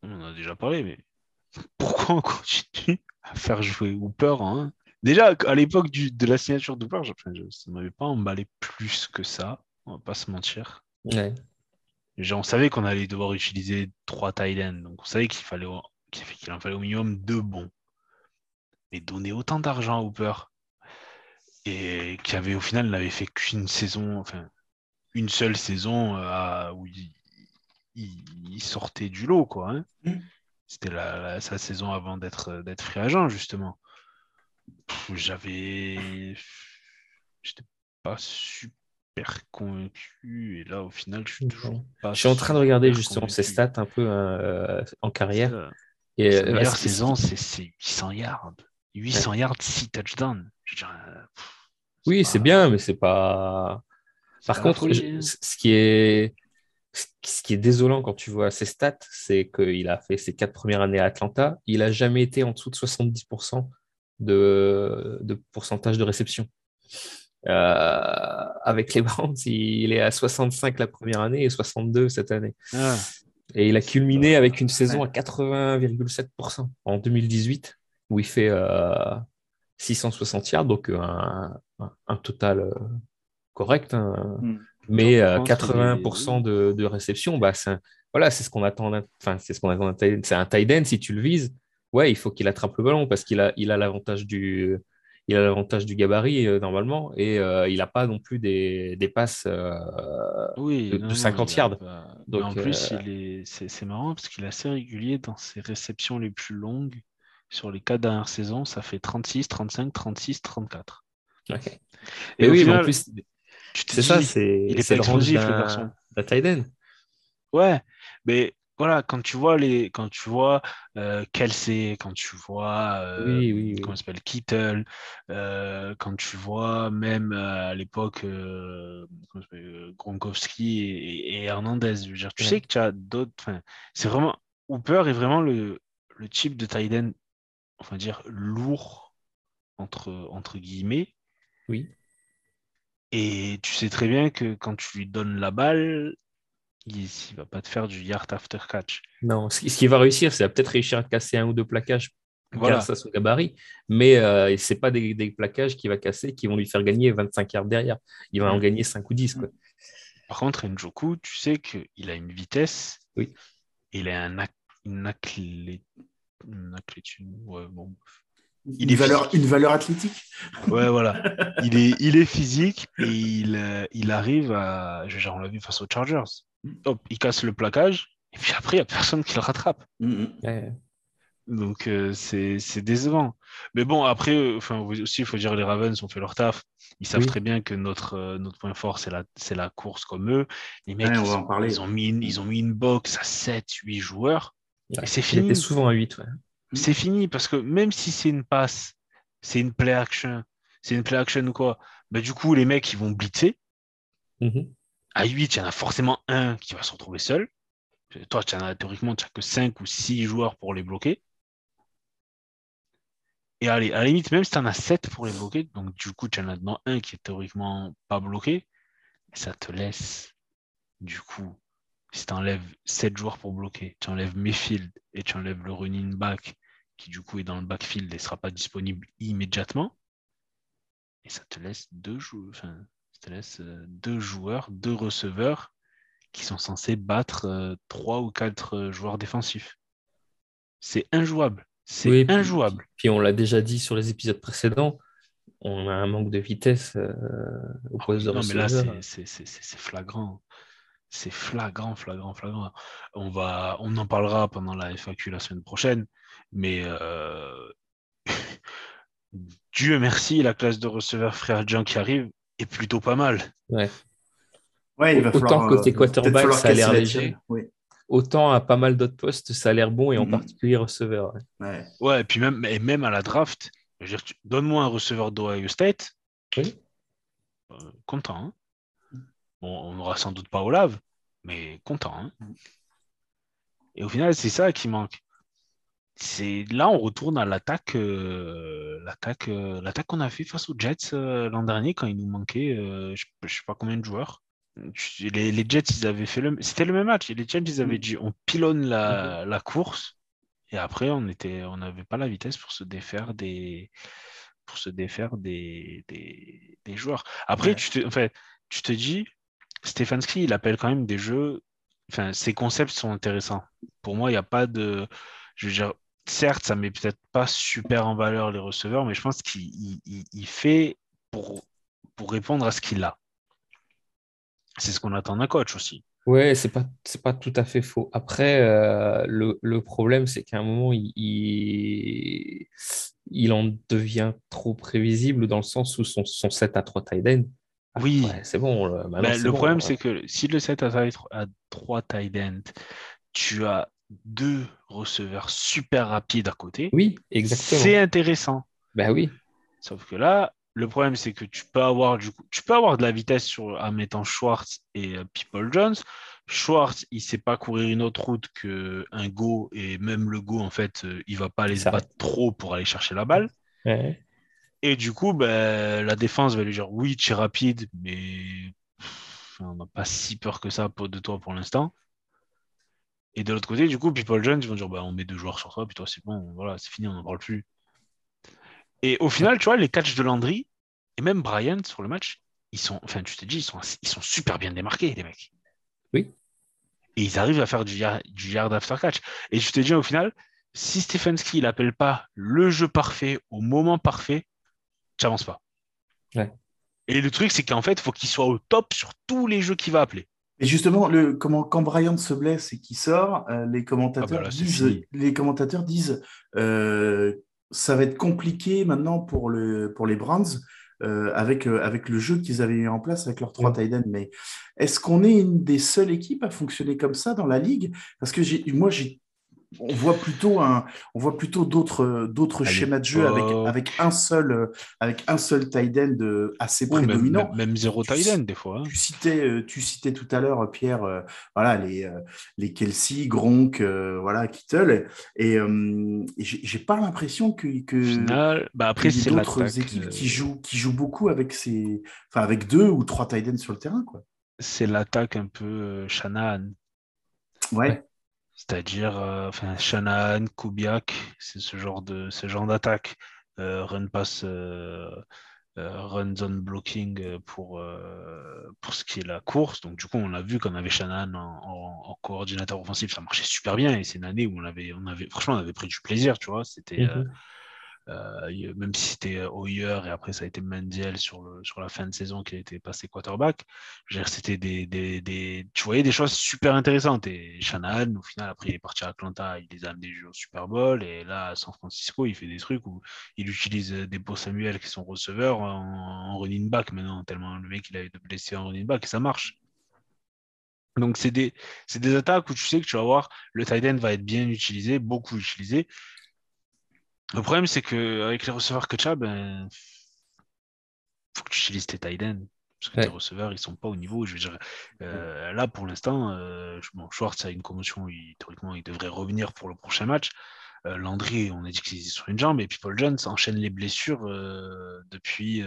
Speaker 4: On en a déjà parlé, mais pourquoi on continue à faire jouer Hooper hein? Déjà, à l'époque de la signature d'Hooper, ça ne m'avait pas emballé plus que ça. On va pas se mentir.
Speaker 5: Ouais.
Speaker 4: On savait qu'on allait devoir utiliser trois tight donc on savait qu'il fallait qu'il en fallait au minimum deux bons. Mais donner autant d'argent à Hooper et qui avait au final n'avait fait qu'une saison, enfin une seule saison euh, où il, sortait du lot, quoi. Hein. Mm. C'était sa saison avant d'être d'être free agent, justement. J'avais. J'étais pas super convaincu. Et là, au final, je suis toujours pas.
Speaker 5: Je suis en train de regarder justement ses stats un peu euh, en carrière.
Speaker 4: Et Sa euh, meilleure saison, c'est 800 yards. 800 yards, 6 touchdowns.
Speaker 5: Euh, oui, c'est bien, mais c'est pas. Par contre, ce qui est ce qui est désolant quand tu vois ses stats, c'est qu'il a fait ses quatre premières années à Atlanta. Il n'a jamais été en dessous de 70% de, de, pourcentage de réception. Euh, avec les Browns, il est à 65 la première année et 62 cette année. Ah. Et il a culminé avec une saison à 80,7% en 2018, où il fait 660 euh, yards, donc euh, un, total correct. Hein. Hmm. Mais 80% de, de, réception, bah, c'est voilà, c'est ce qu'on attend. Enfin, c'est ce qu'on attend. C'est un tight end si tu le vises. Ouais, il faut qu'il attrape le ballon parce qu'il a, il a l'avantage du, il a l'avantage du gabarit euh, normalement et euh, il n'a pas non plus des, des passes euh, de, 50 yards.
Speaker 4: Donc, en plus, c'est marrant parce qu'il est assez régulier dans ses réceptions les plus longues. Sur les quatre dernières saisons, ça fait 36, 35, 36, 34.
Speaker 5: Et oui, mais en plus, c'est ça, c'est
Speaker 4: pas le garçon.
Speaker 5: la Tiden.
Speaker 4: Ouais, mais voilà, quand tu vois les, quand tu vois euh, Kelsey, quand tu vois euh,
Speaker 5: Oui, oui, oui.
Speaker 4: comment s'appelle Kittle, euh, quand tu vois même euh, à l'époque Gronkowski et, et Hernandez, je veux dire, tu
Speaker 5: Ouais.
Speaker 4: sais que tu as d'autres. enfin, C'est vraiment Hooper est vraiment le, le type de on va dire lourd entre entre guillemets.
Speaker 5: Oui.
Speaker 4: Et tu sais très bien que quand tu lui donnes la balle, il ne va pas te faire du yard after catch.
Speaker 5: Non, ce qui- ce qu'il va réussir, c'est peut-être réussir à casser un ou deux plaquages
Speaker 4: Voilà.
Speaker 5: grâce à son gabarit, mais euh, ce n'est pas des, des plaquages qu'il va casser qui vont lui faire gagner 25 yards derrière. Il va en
Speaker 4: Mm.
Speaker 5: gagner 5 ou 10. Quoi.
Speaker 4: Par contre, Njoku, tu sais qu'il a une vitesse.
Speaker 5: Oui.
Speaker 4: Il a un ac- une, athlé- une athlétude. Ouais, bon. Il
Speaker 3: Une
Speaker 4: est
Speaker 3: valeur,
Speaker 4: physique.
Speaker 3: une valeur athlétique
Speaker 4: ouais, voilà. Il est, il est physique et il, euh, il arrive à. Genre, on l'a vu face aux Chargers. Hop, il casse le plaquage. Et puis après, il n'y a personne qui le rattrape.
Speaker 3: Mhm.
Speaker 5: Ouais.
Speaker 4: Donc euh, c'est c'est décevant. Mais bon, après, euh, enfin, aussi, il faut dire les Ravens ont fait leur taf. Ils savent
Speaker 5: Oui.
Speaker 4: très bien que notre, euh, notre point fort, c'est la, c'est la course comme eux. Les mecs,
Speaker 3: Ouais, on
Speaker 4: ils,
Speaker 3: va en
Speaker 4: ont,
Speaker 3: parler.
Speaker 4: ils ont mis une, ils ont mis une box à 7, 8 joueurs.
Speaker 5: Ouais.
Speaker 4: Et c'est fini.
Speaker 5: souvent à 8. Ouais.
Speaker 4: C'est fini parce que même si c'est une passe, c'est une play action, c'est une play action ou quoi, bah, du coup, les mecs, ils vont blitzer.
Speaker 5: Mhm.
Speaker 4: À 8, il y en a forcément un qui va se retrouver seul. Toi, tu en as, théoriquement, tu n'as que 5 ou 6 joueurs pour les bloquer. Et allez, à la limite, même si tu en as 7 pour les bloquer, donc du coup, tu en as dedans un qui est théoriquement pas bloqué, ça te laisse, du coup, si tu enlèves 7 joueurs pour bloquer, tu enlèves Mayfield et tu enlèves le running back qui, du coup, est dans le backfield et ne sera pas disponible immédiatement, et ça te laisse deux joueurs, ça laisse euh, deux joueurs, deux receveurs qui sont censés battre euh, trois ou quatre euh, joueurs défensifs. C'est injouable. C'est
Speaker 5: Oui, puis-
Speaker 4: injouable.
Speaker 5: Puis on l'a déjà dit sur les épisodes précédents, on a un manque de vitesse euh, au poste de
Speaker 4: Ah non, mais là,
Speaker 5: receveur.
Speaker 4: c'est- flagrant. C'est flagrant, flagrant, flagrant. On, va, on en parlera pendant la FAQ la semaine prochaine, mais euh, Dieu merci, la classe de receveurs frère Jean qui arrive est plutôt pas mal.
Speaker 5: Ouais.
Speaker 3: Ouais, il va
Speaker 5: Autant
Speaker 3: falloir,
Speaker 5: côté
Speaker 3: euh,
Speaker 5: quarterback, ça a l'air léger.
Speaker 3: Oui.
Speaker 5: Autant à pas mal d'autres postes, ça a l'air bon, et en
Speaker 3: Mhm.
Speaker 5: particulier receveur. ouais.
Speaker 3: Ouais.
Speaker 4: Ouais, et puis même, et même à la draft, je veux dire, tu- donne-moi un receveur d'Ohio State,
Speaker 5: Oui.
Speaker 4: euh, content. hein. Bon, on n'aura sans doute pas Olave, mais content. hein. Et au final, c'est ça qui manque. C'est là, on retourne à l'attaque, euh, l'attaque, euh, l'attaque qu'on a fait face aux Jets euh, l'an dernier quand il nous manquait, je, je sais pas combien de joueurs. Les, les Jets, ils avaient fait le, c'était le même match. Les Jets, ils avaient
Speaker 3: Mm.
Speaker 4: dit, on pilonne la, la course. Et après, on était, on n'avait pas la vitesse pour se défaire des, pour se défaire des, des, des joueurs. Après,
Speaker 3: Ouais.
Speaker 4: tu te, en fait, tu te dis, Stefanski, il appelle quand même des jeux. Enfin, ses concepts sont intéressants. Pour moi, il n'y a pas de, je veux dire, certes, ça met peut-être pas super en valeur les receveurs, mais je pense qu'il il- il- il fait pour, pour répondre à ce qu'il a. C'est ce qu'on attend d'un coach aussi.
Speaker 5: Ouais, c'est pas, c'est pas tout à fait faux. Après, euh, le, le problème, c'est qu'à un moment, il, il, il en devient trop prévisible dans le sens où son, son 7 à 3 tight end,
Speaker 4: Oui.
Speaker 5: ouais, c'est bon. c'est
Speaker 4: le
Speaker 5: bon,
Speaker 4: problème, c'est que si le set à, à 3 tight end, tu as deux receveurs super rapides à côté,
Speaker 5: Oui, exactement.
Speaker 4: c'est intéressant.
Speaker 5: Ben oui,
Speaker 4: Sauf que là, le problème, c'est que tu peux avoir du coup, tu peux avoir de la vitesse sur, en mettant Schwartz et euh, People Jones. Schwartz, il sait pas courir une autre route qu'un go, et même le go, en fait, euh, il va pas aller se
Speaker 5: s'arrête.
Speaker 4: battre trop pour aller chercher la balle.
Speaker 5: Ouais.
Speaker 4: Et du coup, ben, la défense va lui dire oui, tu es rapide, mais on n'a pas si peur que ça de toi pour l'instant. Et de l'autre côté, du coup, People Jones ils vont dire bah, on met deux joueurs sur toi, puis toi, c'est bon, voilà, c'est fini, on n'en parle plus. Et au final, tu vois, les catchs de Landry et même Brian sur le match, ils sont, enfin, tu te dis, ils sont, ils sont super bien démarqués, les mecs.
Speaker 5: Oui.
Speaker 4: Et ils arrivent à faire du yard, du yard after catch. Et je te dis, au final, si Stefanski n'appelle pas le jeu parfait au moment parfait, tu n'avances pas.
Speaker 5: Ouais.
Speaker 4: Et le truc, c'est qu'en fait, il faut qu'il soit au top sur tous les jeux qu'il va appeler.
Speaker 3: Et justement, le, comment, quand Bryant se blesse et qu'il sort, euh, les, commentateurs
Speaker 4: Ah bah là, c'est
Speaker 3: disent, les commentateurs disent euh, ça va être compliqué maintenant pour, le, pour les Browns euh, avec, euh, avec le jeu qu'ils avaient mis en place avec leurs trois tight Mais est-ce qu'on est une des seules équipes à fonctionner comme ça dans la ligue? Parce que moi, j'ai on voit plutôt un, on voit plutôt d'autres, d'autres schémas de jeu avec, avec un seul, avec un seul tight end euh, assez prédominant.
Speaker 4: Même, zéro tight end des fois. Hein.
Speaker 3: Tu citais, euh, tu citais tout à l'heure Pierre, euh, voilà les, les Kelsey, Gronk, voilà Kittle, et, j'ai, pas l'impression que, que
Speaker 4: Final, bah après c'est
Speaker 3: d'autres équipes qui jouent, qui jouent beaucoup avec ces, enfin avec deux ou trois tight ends sur le terrain quoi.
Speaker 4: C'est l'attaque un peu Shanahan.
Speaker 3: Ouais.
Speaker 4: C'est-à-dire, euh, enfin, Shanahan, Kubiak, c'est ce genre de ce genre d'attaque. Euh, run pass, euh, run zone blocking pour, pour ce qui est la course. Donc, du coup, on a vu qu'on avait Shanahan en, coordinateur offensif, ça marchait super bien. Et c'est une année où on avait, on avait, franchement, on avait pris du plaisir, tu vois. C'était. Mhm. Euh, même si c'était Hoyer et après ça a été Mendiel sur, la fin de saison qui a été passé quarterback, c'était des, tu voyais des choses super intéressantes. Et Shanahan, au final, après il est parti à Atlanta, il les a amenés au Super Bowl et là à San Francisco, il fait des trucs où il utilise des beaux Samuel qui sont receveurs en, running back maintenant, tellement le mec il a eu de blessés en running back et ça marche. Donc, c'est des, des, attaques où tu sais que tu vas voir le tight end va être bien utilisé, beaucoup utilisé, le problème, c'est qu'avec les receveurs que tu as, ben, faut que tu utilises tes tight ends. Parce que tes receveurs, ils sont pas au niveau. Je veux dire, euh, là, pour l'instant, euh, bon, Schwartz a une commotion. théoriquement, il devrait revenir pour le prochain match. Euh, Landry, on a dit qu'il était sur une jambe. Et puis Paul Jones enchaîne les blessures depuis,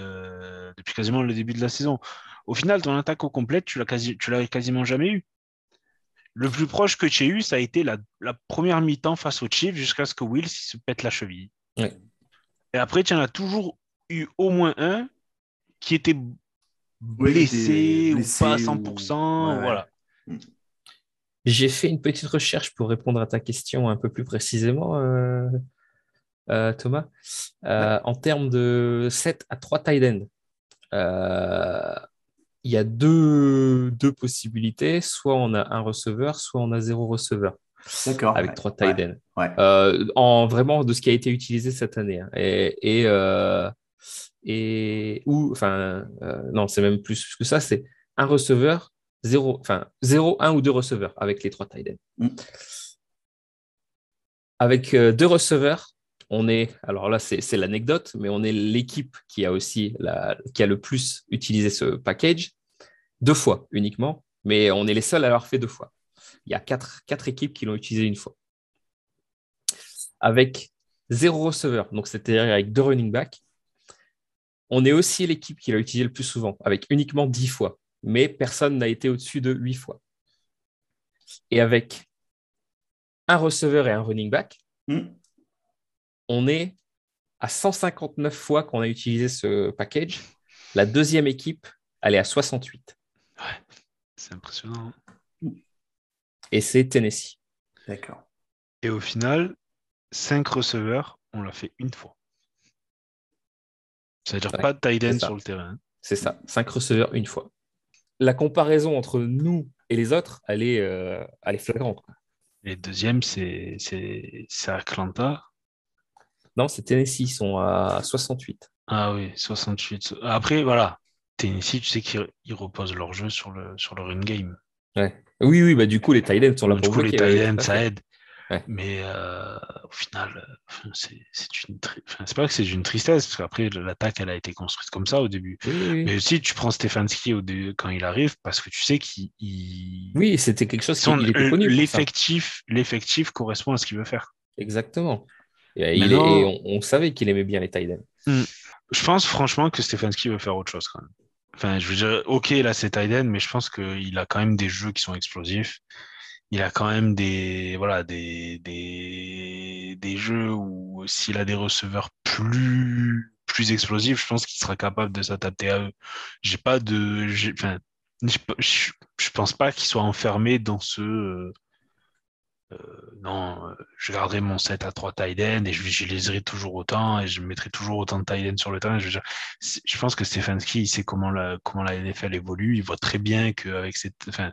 Speaker 4: depuis quasiment le début de la saison. Au final, ton attaque au complet, tu l'as quasi, quasiment jamais eu. Le plus proche que tu aies eu, ça a été la, première mi-temps face au Chiefs jusqu'à ce que Wills se pète la cheville. Et après, tu en as toujours eu au moins un qui était blessé, ou pas à 100%. Voilà.
Speaker 5: J'ai fait une petite recherche pour répondre à ta question un peu plus précisément, euh, euh, Thomas. Euh, en termes de 7 à 3 tight ends, il y a deux, deux, possibilités. Soit on a un receveur, soit on a zéro receveur.
Speaker 3: D'accord.
Speaker 5: Avec trois tight ends. Euh, en vraiment de ce qui a été utilisé cette année. Hein. Et, et, euh, et ou, enfin, euh, non, c'est même plus que ça, c'est un receveur, zéro, enfin, zéro, un ou deux receveurs avec les trois tight ends. Mm. Avec deux receveurs, on est, alors là, c'est l'anecdote, mais on est l'équipe qui a aussi qui a le plus utilisé ce package, deux fois uniquement, mais on est les seuls à l'avoir fait deux fois. Il y a quatre, quatre équipes qui l'ont utilisé une fois. Avec zéro receveur, donc c'est-à-dire avec deux running backs, on est aussi l'équipe qui l'a utilisé le plus souvent, avec uniquement dix fois, mais personne n'a été au-dessus de huit fois. Et avec un receveur et un running back, hmm on est à 159 fois qu'on a utilisé ce package. La deuxième équipe, elle est à 68.
Speaker 4: Ouais, c'est impressionnant.
Speaker 5: Et c'est Tennessee.
Speaker 3: D'accord.
Speaker 4: Et au final, 5 receveurs, on l'a fait une fois. C'est-à-dire pas de tight sur le terrain.
Speaker 5: C'est ça, 5 receveurs une fois. La comparaison entre nous et les autres, elle est, euh, elle est flagrante.
Speaker 4: Et deuxième, c'est Atlanta.
Speaker 5: Non, c'est Tennessee, ils sont à 68.
Speaker 4: Ah oui, 68. Après, voilà, Tennessee, tu sais qu'ils reposent leur jeu sur le, sur le run game.
Speaker 5: Ouais. Oui, oui, bah du coup, les Thaïlandais sont là
Speaker 4: pour Du coup, les Thaïlandais, ça aide. Mais euh, au final, c'est une c'est pas que c'est une tristesse, parce qu'après, l'attaque, elle a été construite comme ça au début. Mais aussi, tu prends Stefanski au quand il arrive, parce que tu sais qu'il.
Speaker 5: Oui, c'était quelque chose qui était connu.
Speaker 4: L'effectif correspond à ce qu'il veut faire.
Speaker 5: Exactement. Et, on, savait qu'il aimait bien les tight
Speaker 4: hmm. Je pense franchement que Stefanski veut faire autre chose quand même. Enfin, je veux dire, ok, là c'est tight mais je pense qu'il a quand même des jeux qui sont explosifs. Il a quand même des, voilà, des, des, des jeux où s'il a des receveurs plus, plus explosifs, je pense qu'il sera capable de s'adapter à eux. J'ai pas de, enfin, je, je, pense pas qu'il soit enfermé dans ce, euh, non, euh, je garderai mon set à 3 tight et je l'utiliserai toujours autant et je mettrai toujours autant de tight sur le terrain. Je, je, pense que Stefanski, il sait comment la, comment la NFL évolue. Il voit très bien qu'avec cette, enfin,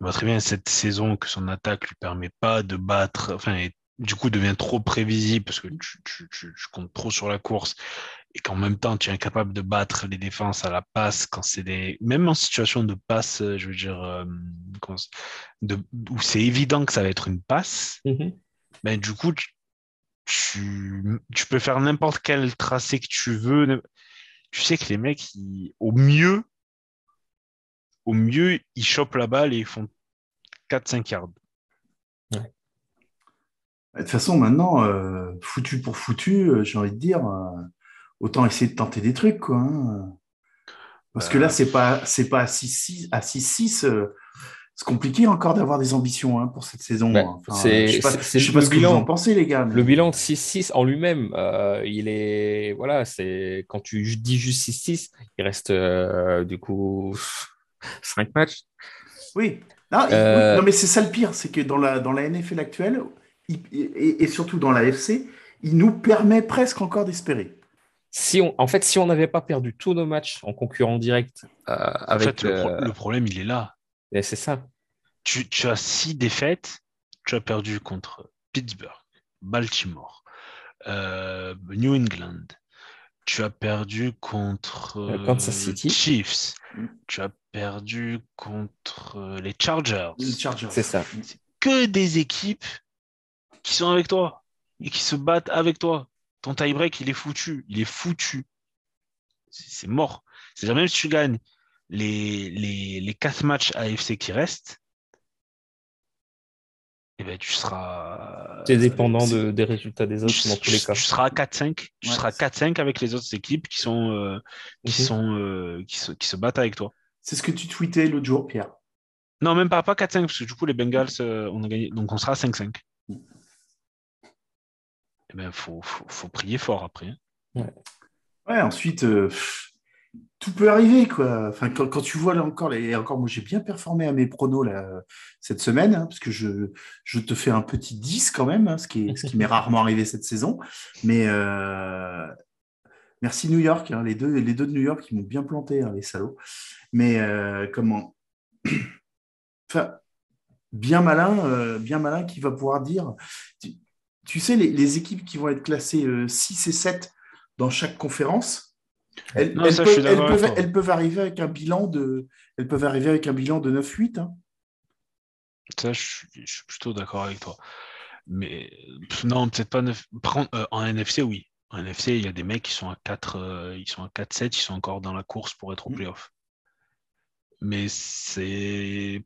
Speaker 4: il voit très bien cette saison que son attaque lui permet pas de battre, enfin, du coup devient trop prévisible parce que tu, tu, tu, tu comptes trop sur la course et qu'en même temps tu es incapable de battre les défenses à la passe quand c'est des même en situation de passe euh, je veux dire euh, de, où c'est évident que ça va être une passe
Speaker 5: Mhm.
Speaker 4: ben du coup tu, tu, peux faire n'importe quel tracé que tu veux tu sais que les mecs ils- au mieux au mieux ils chopent la balle et ils font 4-5 yards
Speaker 3: De toute façon, maintenant, euh, foutu pour foutu, euh, j'ai envie de dire, euh, autant essayer de tenter des trucs, quoi. hein. Parce que
Speaker 4: Bah,
Speaker 3: là, c'est pas, c'est pas à 6-6, à 6-6, euh, c'est compliqué encore d'avoir des ambitions hein, pour cette saison.
Speaker 5: Bah,
Speaker 3: Enfin,
Speaker 5: c'est-
Speaker 3: je sais pas, je sais pas ce que
Speaker 5: bilan.
Speaker 3: vous en pensez, les gars. mais-
Speaker 5: Le bilan de 6-6 en lui-même, euh, il est. Voilà, c'est quand tu dis juste 6-6, il reste euh, du coup 5 matchs.
Speaker 3: Oui. Non,
Speaker 5: Euh,
Speaker 3: mais c'est ça le pire, c'est que dans la, dans la NFL actuelle, et, et surtout dans la FC, il nous permet presque encore d'espérer.
Speaker 5: Si on, en fait, si on n'avait pas perdu tous nos matchs en concurrent direct euh,
Speaker 4: en fait le, pro-
Speaker 5: euh,
Speaker 4: le problème il est là
Speaker 5: et c'est ça.
Speaker 4: tu, tu as six défaites. Tu as perdu contre Pittsburgh, Baltimore, euh, New England. Tu as perdu contre
Speaker 5: Euh, Kansas City.
Speaker 4: Chiefs. Tu as perdu contre euh, les Chargers.
Speaker 3: Les Chargers.
Speaker 5: C'est ça.
Speaker 4: Que des équipes qui sont avec toi et qui se battent avec toi. Ton tie-break, il est foutu. Il est foutu. C'est c'est mort. C'est-à-dire, même si tu gagnes les, les, les quatre matchs AFC qui restent, eh ben, tu seras.
Speaker 5: C'est dépendant
Speaker 3: c'est-
Speaker 5: de- des résultats des
Speaker 4: tu,
Speaker 5: autres dans tous les
Speaker 4: tu-
Speaker 5: cas.
Speaker 4: tu seras à 4-5. Tu
Speaker 3: Ouais.
Speaker 4: seras 4-5 avec les autres équipes qui sont, euh, qui,
Speaker 5: Mhm.
Speaker 4: sont euh, qui, se, qui se battent avec toi.
Speaker 3: C'est ce que tu tweetais l'autre jour, Pierre.
Speaker 4: Non, même pas, pas 4-5, parce que du coup, les Bengals, euh, on a gagné. Donc, on sera à 5-5.
Speaker 3: Mm.
Speaker 4: Eh ben, faut, faut, faut prier fort après. hein.
Speaker 3: Ouais, ensuite, euh, tout peut arriver, quoi. Enfin, quand, quand tu vois là encore, les, encore moi j'ai bien performé à mes pronos là, cette semaine, hein, parce que je, je te fais un petit 10 quand même, hein, ce qui est- ce qui m'est rarement arrivé cette saison. Mais euh, merci New York, hein, les, deux, les deux de New York, ils m'ont bien planté, hein, les salauds. Mais euh, comment Enfin, bien malin, euh, bien malin qui va pouvoir dire. Tu, sais, les, les équipes qui vont être classées euh, 6 et 7 dans chaque conférence, elles,
Speaker 4: Non,
Speaker 3: elles
Speaker 4: ça, je suis
Speaker 3: peuvent, elles
Speaker 4: d'accord avec
Speaker 3: peuvent-
Speaker 4: toi.
Speaker 3: elles peuvent arriver avec un bilan de, elles peuvent arriver avec un bilan de 9-8. hein.
Speaker 4: Ça, je suis, je suis plutôt d'accord avec toi. Mais non, peut-être pas neuf- Par contre, euh, en NFC, oui. En NFC, il y a des mecs qui sont à 4, euh, ils sont à 4-7, ils sont encore dans la course pour être au
Speaker 3: Mm.
Speaker 4: playoff. Mais c'est.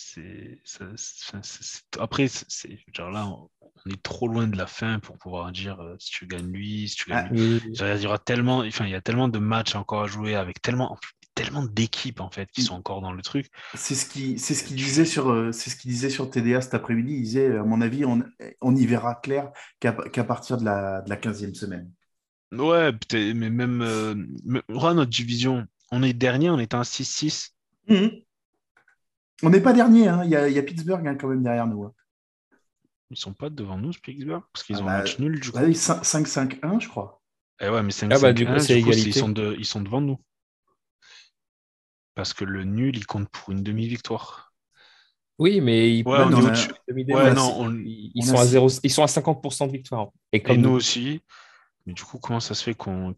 Speaker 4: C'est. Après, c'est- genre là, on on est trop loin de la fin pour pouvoir dire euh, si tu gagnes lui, si tu gagnes
Speaker 3: Ah,
Speaker 4: lui.
Speaker 5: Oui.
Speaker 4: Il y aura tellement, enfin, il y a tellement de matchs encore à jouer avec tellement, tellement d'équipes en fait qui sont encore dans le truc.
Speaker 3: C'est ce qui, c'est ce qu'il disait sur, euh, c'est ce disait sur TDA cet après-midi. Il disait, à mon avis, on, on y verra clair qu'à qu'à partir de la, de la 15e semaine.
Speaker 4: Ouais, mais même, euh, mais- notre division, on est dernier, on est un 6-6.
Speaker 3: Mhm. On n'est pas dernier, hein. il, y a, il y a Pittsburgh hein, quand même derrière nous. hein.
Speaker 4: Ils sont pas devant nous, ce Pittsburgh, parce qu'ils
Speaker 3: Ah
Speaker 4: ont
Speaker 3: bah,
Speaker 4: un match nul du coup.
Speaker 3: Ah oui, 5 5-5-1, je crois.
Speaker 4: Eh ouais, mais 5
Speaker 5: Ah bah, du coup, c'est égalité.
Speaker 4: ils, sont de- ils sont devant nous. Parce que le nul, il compte pour une demi-victoire.
Speaker 5: Oui, mais ils,
Speaker 4: Ouais, non, on-
Speaker 5: ils, ils
Speaker 3: on
Speaker 5: sont
Speaker 3: a-
Speaker 5: à 0, ils sont à 50% de victoire. Et
Speaker 4: nous
Speaker 5: nous,
Speaker 4: aussi. Mais du coup, comment ça se fait qu'on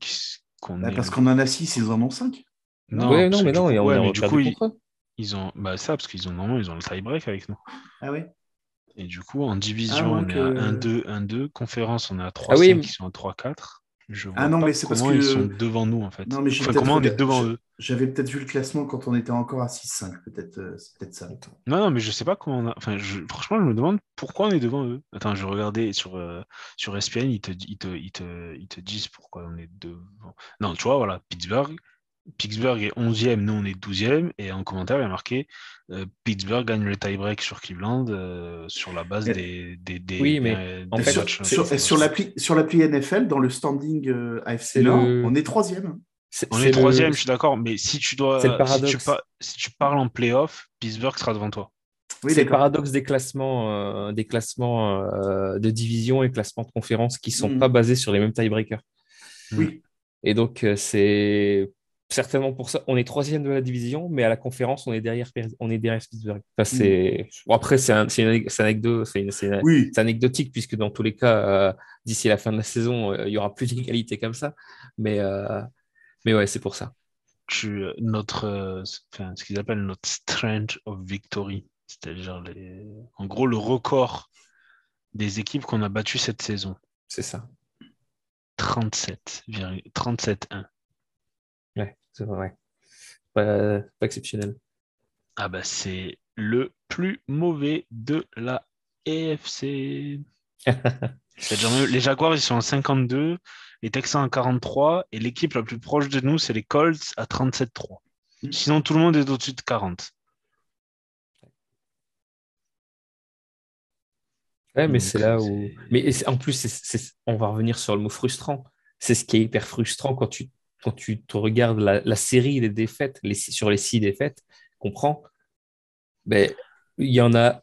Speaker 4: qu'on
Speaker 3: Bah,
Speaker 4: est-
Speaker 3: parce qu'on en a 6, ils en ont 5.
Speaker 4: Non,
Speaker 5: ouais, non, mais non,
Speaker 4: coup-
Speaker 5: et on
Speaker 4: ouais,
Speaker 5: est
Speaker 4: mais
Speaker 5: en
Speaker 4: du coup, ils,
Speaker 5: contre eux.
Speaker 4: Ils ont bah ça parce qu'ils ont normalement ils ont le tie-break avec nous.
Speaker 3: Ah oui
Speaker 4: Et du coup, en division,
Speaker 3: Ah,
Speaker 4: on est à
Speaker 3: euh,
Speaker 4: 1-2, 1-2. Conférence, on est à 3-5,
Speaker 5: Ah oui.
Speaker 4: ils sont à 3-4. Je vois
Speaker 3: Ah non,
Speaker 4: pas
Speaker 3: mais c'est parce
Speaker 4: comment
Speaker 3: que-
Speaker 4: ils sont devant nous, en fait.
Speaker 3: Non, mais j'ai
Speaker 4: Enfin,
Speaker 3: peut-être
Speaker 4: comment on est devant eux?
Speaker 3: J'avais peut-être vu le classement quand on était encore à 6-5, peut-être euh, c'est peut-être ça.
Speaker 4: Non, non, mais je sais pas comment on a... Enfin, je... franchement, je me demande pourquoi on est devant eux. Attends, je regardais sur, euh, sur ESPN, ils te, ils, te, ils, te, ils te disent pourquoi on est devant. Non, tu vois, voilà, Pittsburgh. Pittsburgh est 11e, nous on est 12e. Et en commentaire, il y a marqué euh, Pittsburgh gagne le tie-break sur Cleveland euh, sur la base des, des, des,
Speaker 5: Oui, mais
Speaker 4: des-
Speaker 5: en fait,
Speaker 3: sur,
Speaker 4: matchs,
Speaker 3: sur- sur l'appli sur l'appli NFL, dans le standing euh, AFC Nord, on est troisième.
Speaker 5: C'est-
Speaker 4: On
Speaker 5: c'est
Speaker 4: est
Speaker 5: le-
Speaker 4: troisième, je suis d'accord, mais si tu dois, si tu,
Speaker 5: paradoxe.
Speaker 4: par- si tu parles en playoff, Pittsburgh sera devant toi.
Speaker 3: Oui,
Speaker 5: c'est le paradoxe des classements, euh, des classements euh, de division et classements de conférence qui sont
Speaker 3: Mhm.
Speaker 5: pas basés sur les mêmes tiebreakers.
Speaker 3: Oui.
Speaker 5: Et donc, euh, c'est certainement pour ça. On est troisième de la division, mais à la conférence, on est derrière, on est derrière Pittsburgh. c'est... après, c'est, anecdotique, puisque dans tous les cas, euh, d'ici la fin de la saison, euh, il y aura plus d'égalité comme ça. Mais, euh, mais ouais, c'est pour ça.
Speaker 4: Tu, notre, ce qu'ils appellent notre strength of victory, c'est-à-dire les... en gros le record des équipes qu'on a battues cette saison.
Speaker 5: C'est ça.
Speaker 4: 37, 37-1.
Speaker 5: Ouais, c'est vrai. Pas, exceptionnel.
Speaker 4: Ah bah c'est le plus mauvais de la EFC. les Jaguars, ils sont en 52, les Texans à 43, et l'équipe la plus proche de nous, c'est les Colts à 37-3. Mm. Sinon, tout le monde est au-dessus de 40.
Speaker 5: Ouais, mais c'est là où. Mais en plus, on va revenir sur le mot frustrant. C'est ce qui est hyper frustrant quand tu quand tu te regardes la, série des défaites, les, sur les six défaites, comprends, ben, il y en a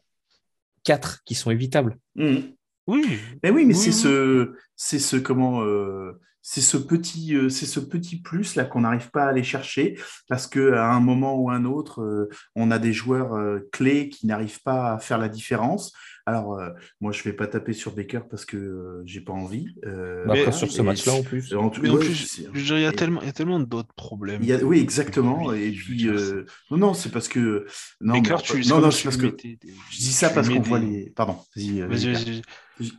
Speaker 5: quatre qui sont évitables.
Speaker 3: Mmh. Oui. Mais oui, mais c'est ce, c'est ce comment, euh, c'est ce petit, euh, c'est ce petit plus là qu'on n'arrive pas à aller chercher parce que à un moment ou un autre, euh, on a des joueurs clés qui n'arrivent pas à faire la différence. Alors, euh, moi, je ne vais pas taper sur Baker parce que euh, j'ai pas envie.
Speaker 5: Euh, bah, après, sur ce match-là, en plus.
Speaker 4: En tout, plus, il y a tellement, tellement d'autres problèmes.
Speaker 3: Il y a, oui, exactement. Et puis, non, non, c'est parce que.
Speaker 4: Non, Baker, tu,
Speaker 3: non, non, c'est parce que. Je dis ça parce qu'on voit les. Pardon, vas-y.
Speaker 4: Vas-y, vas-y.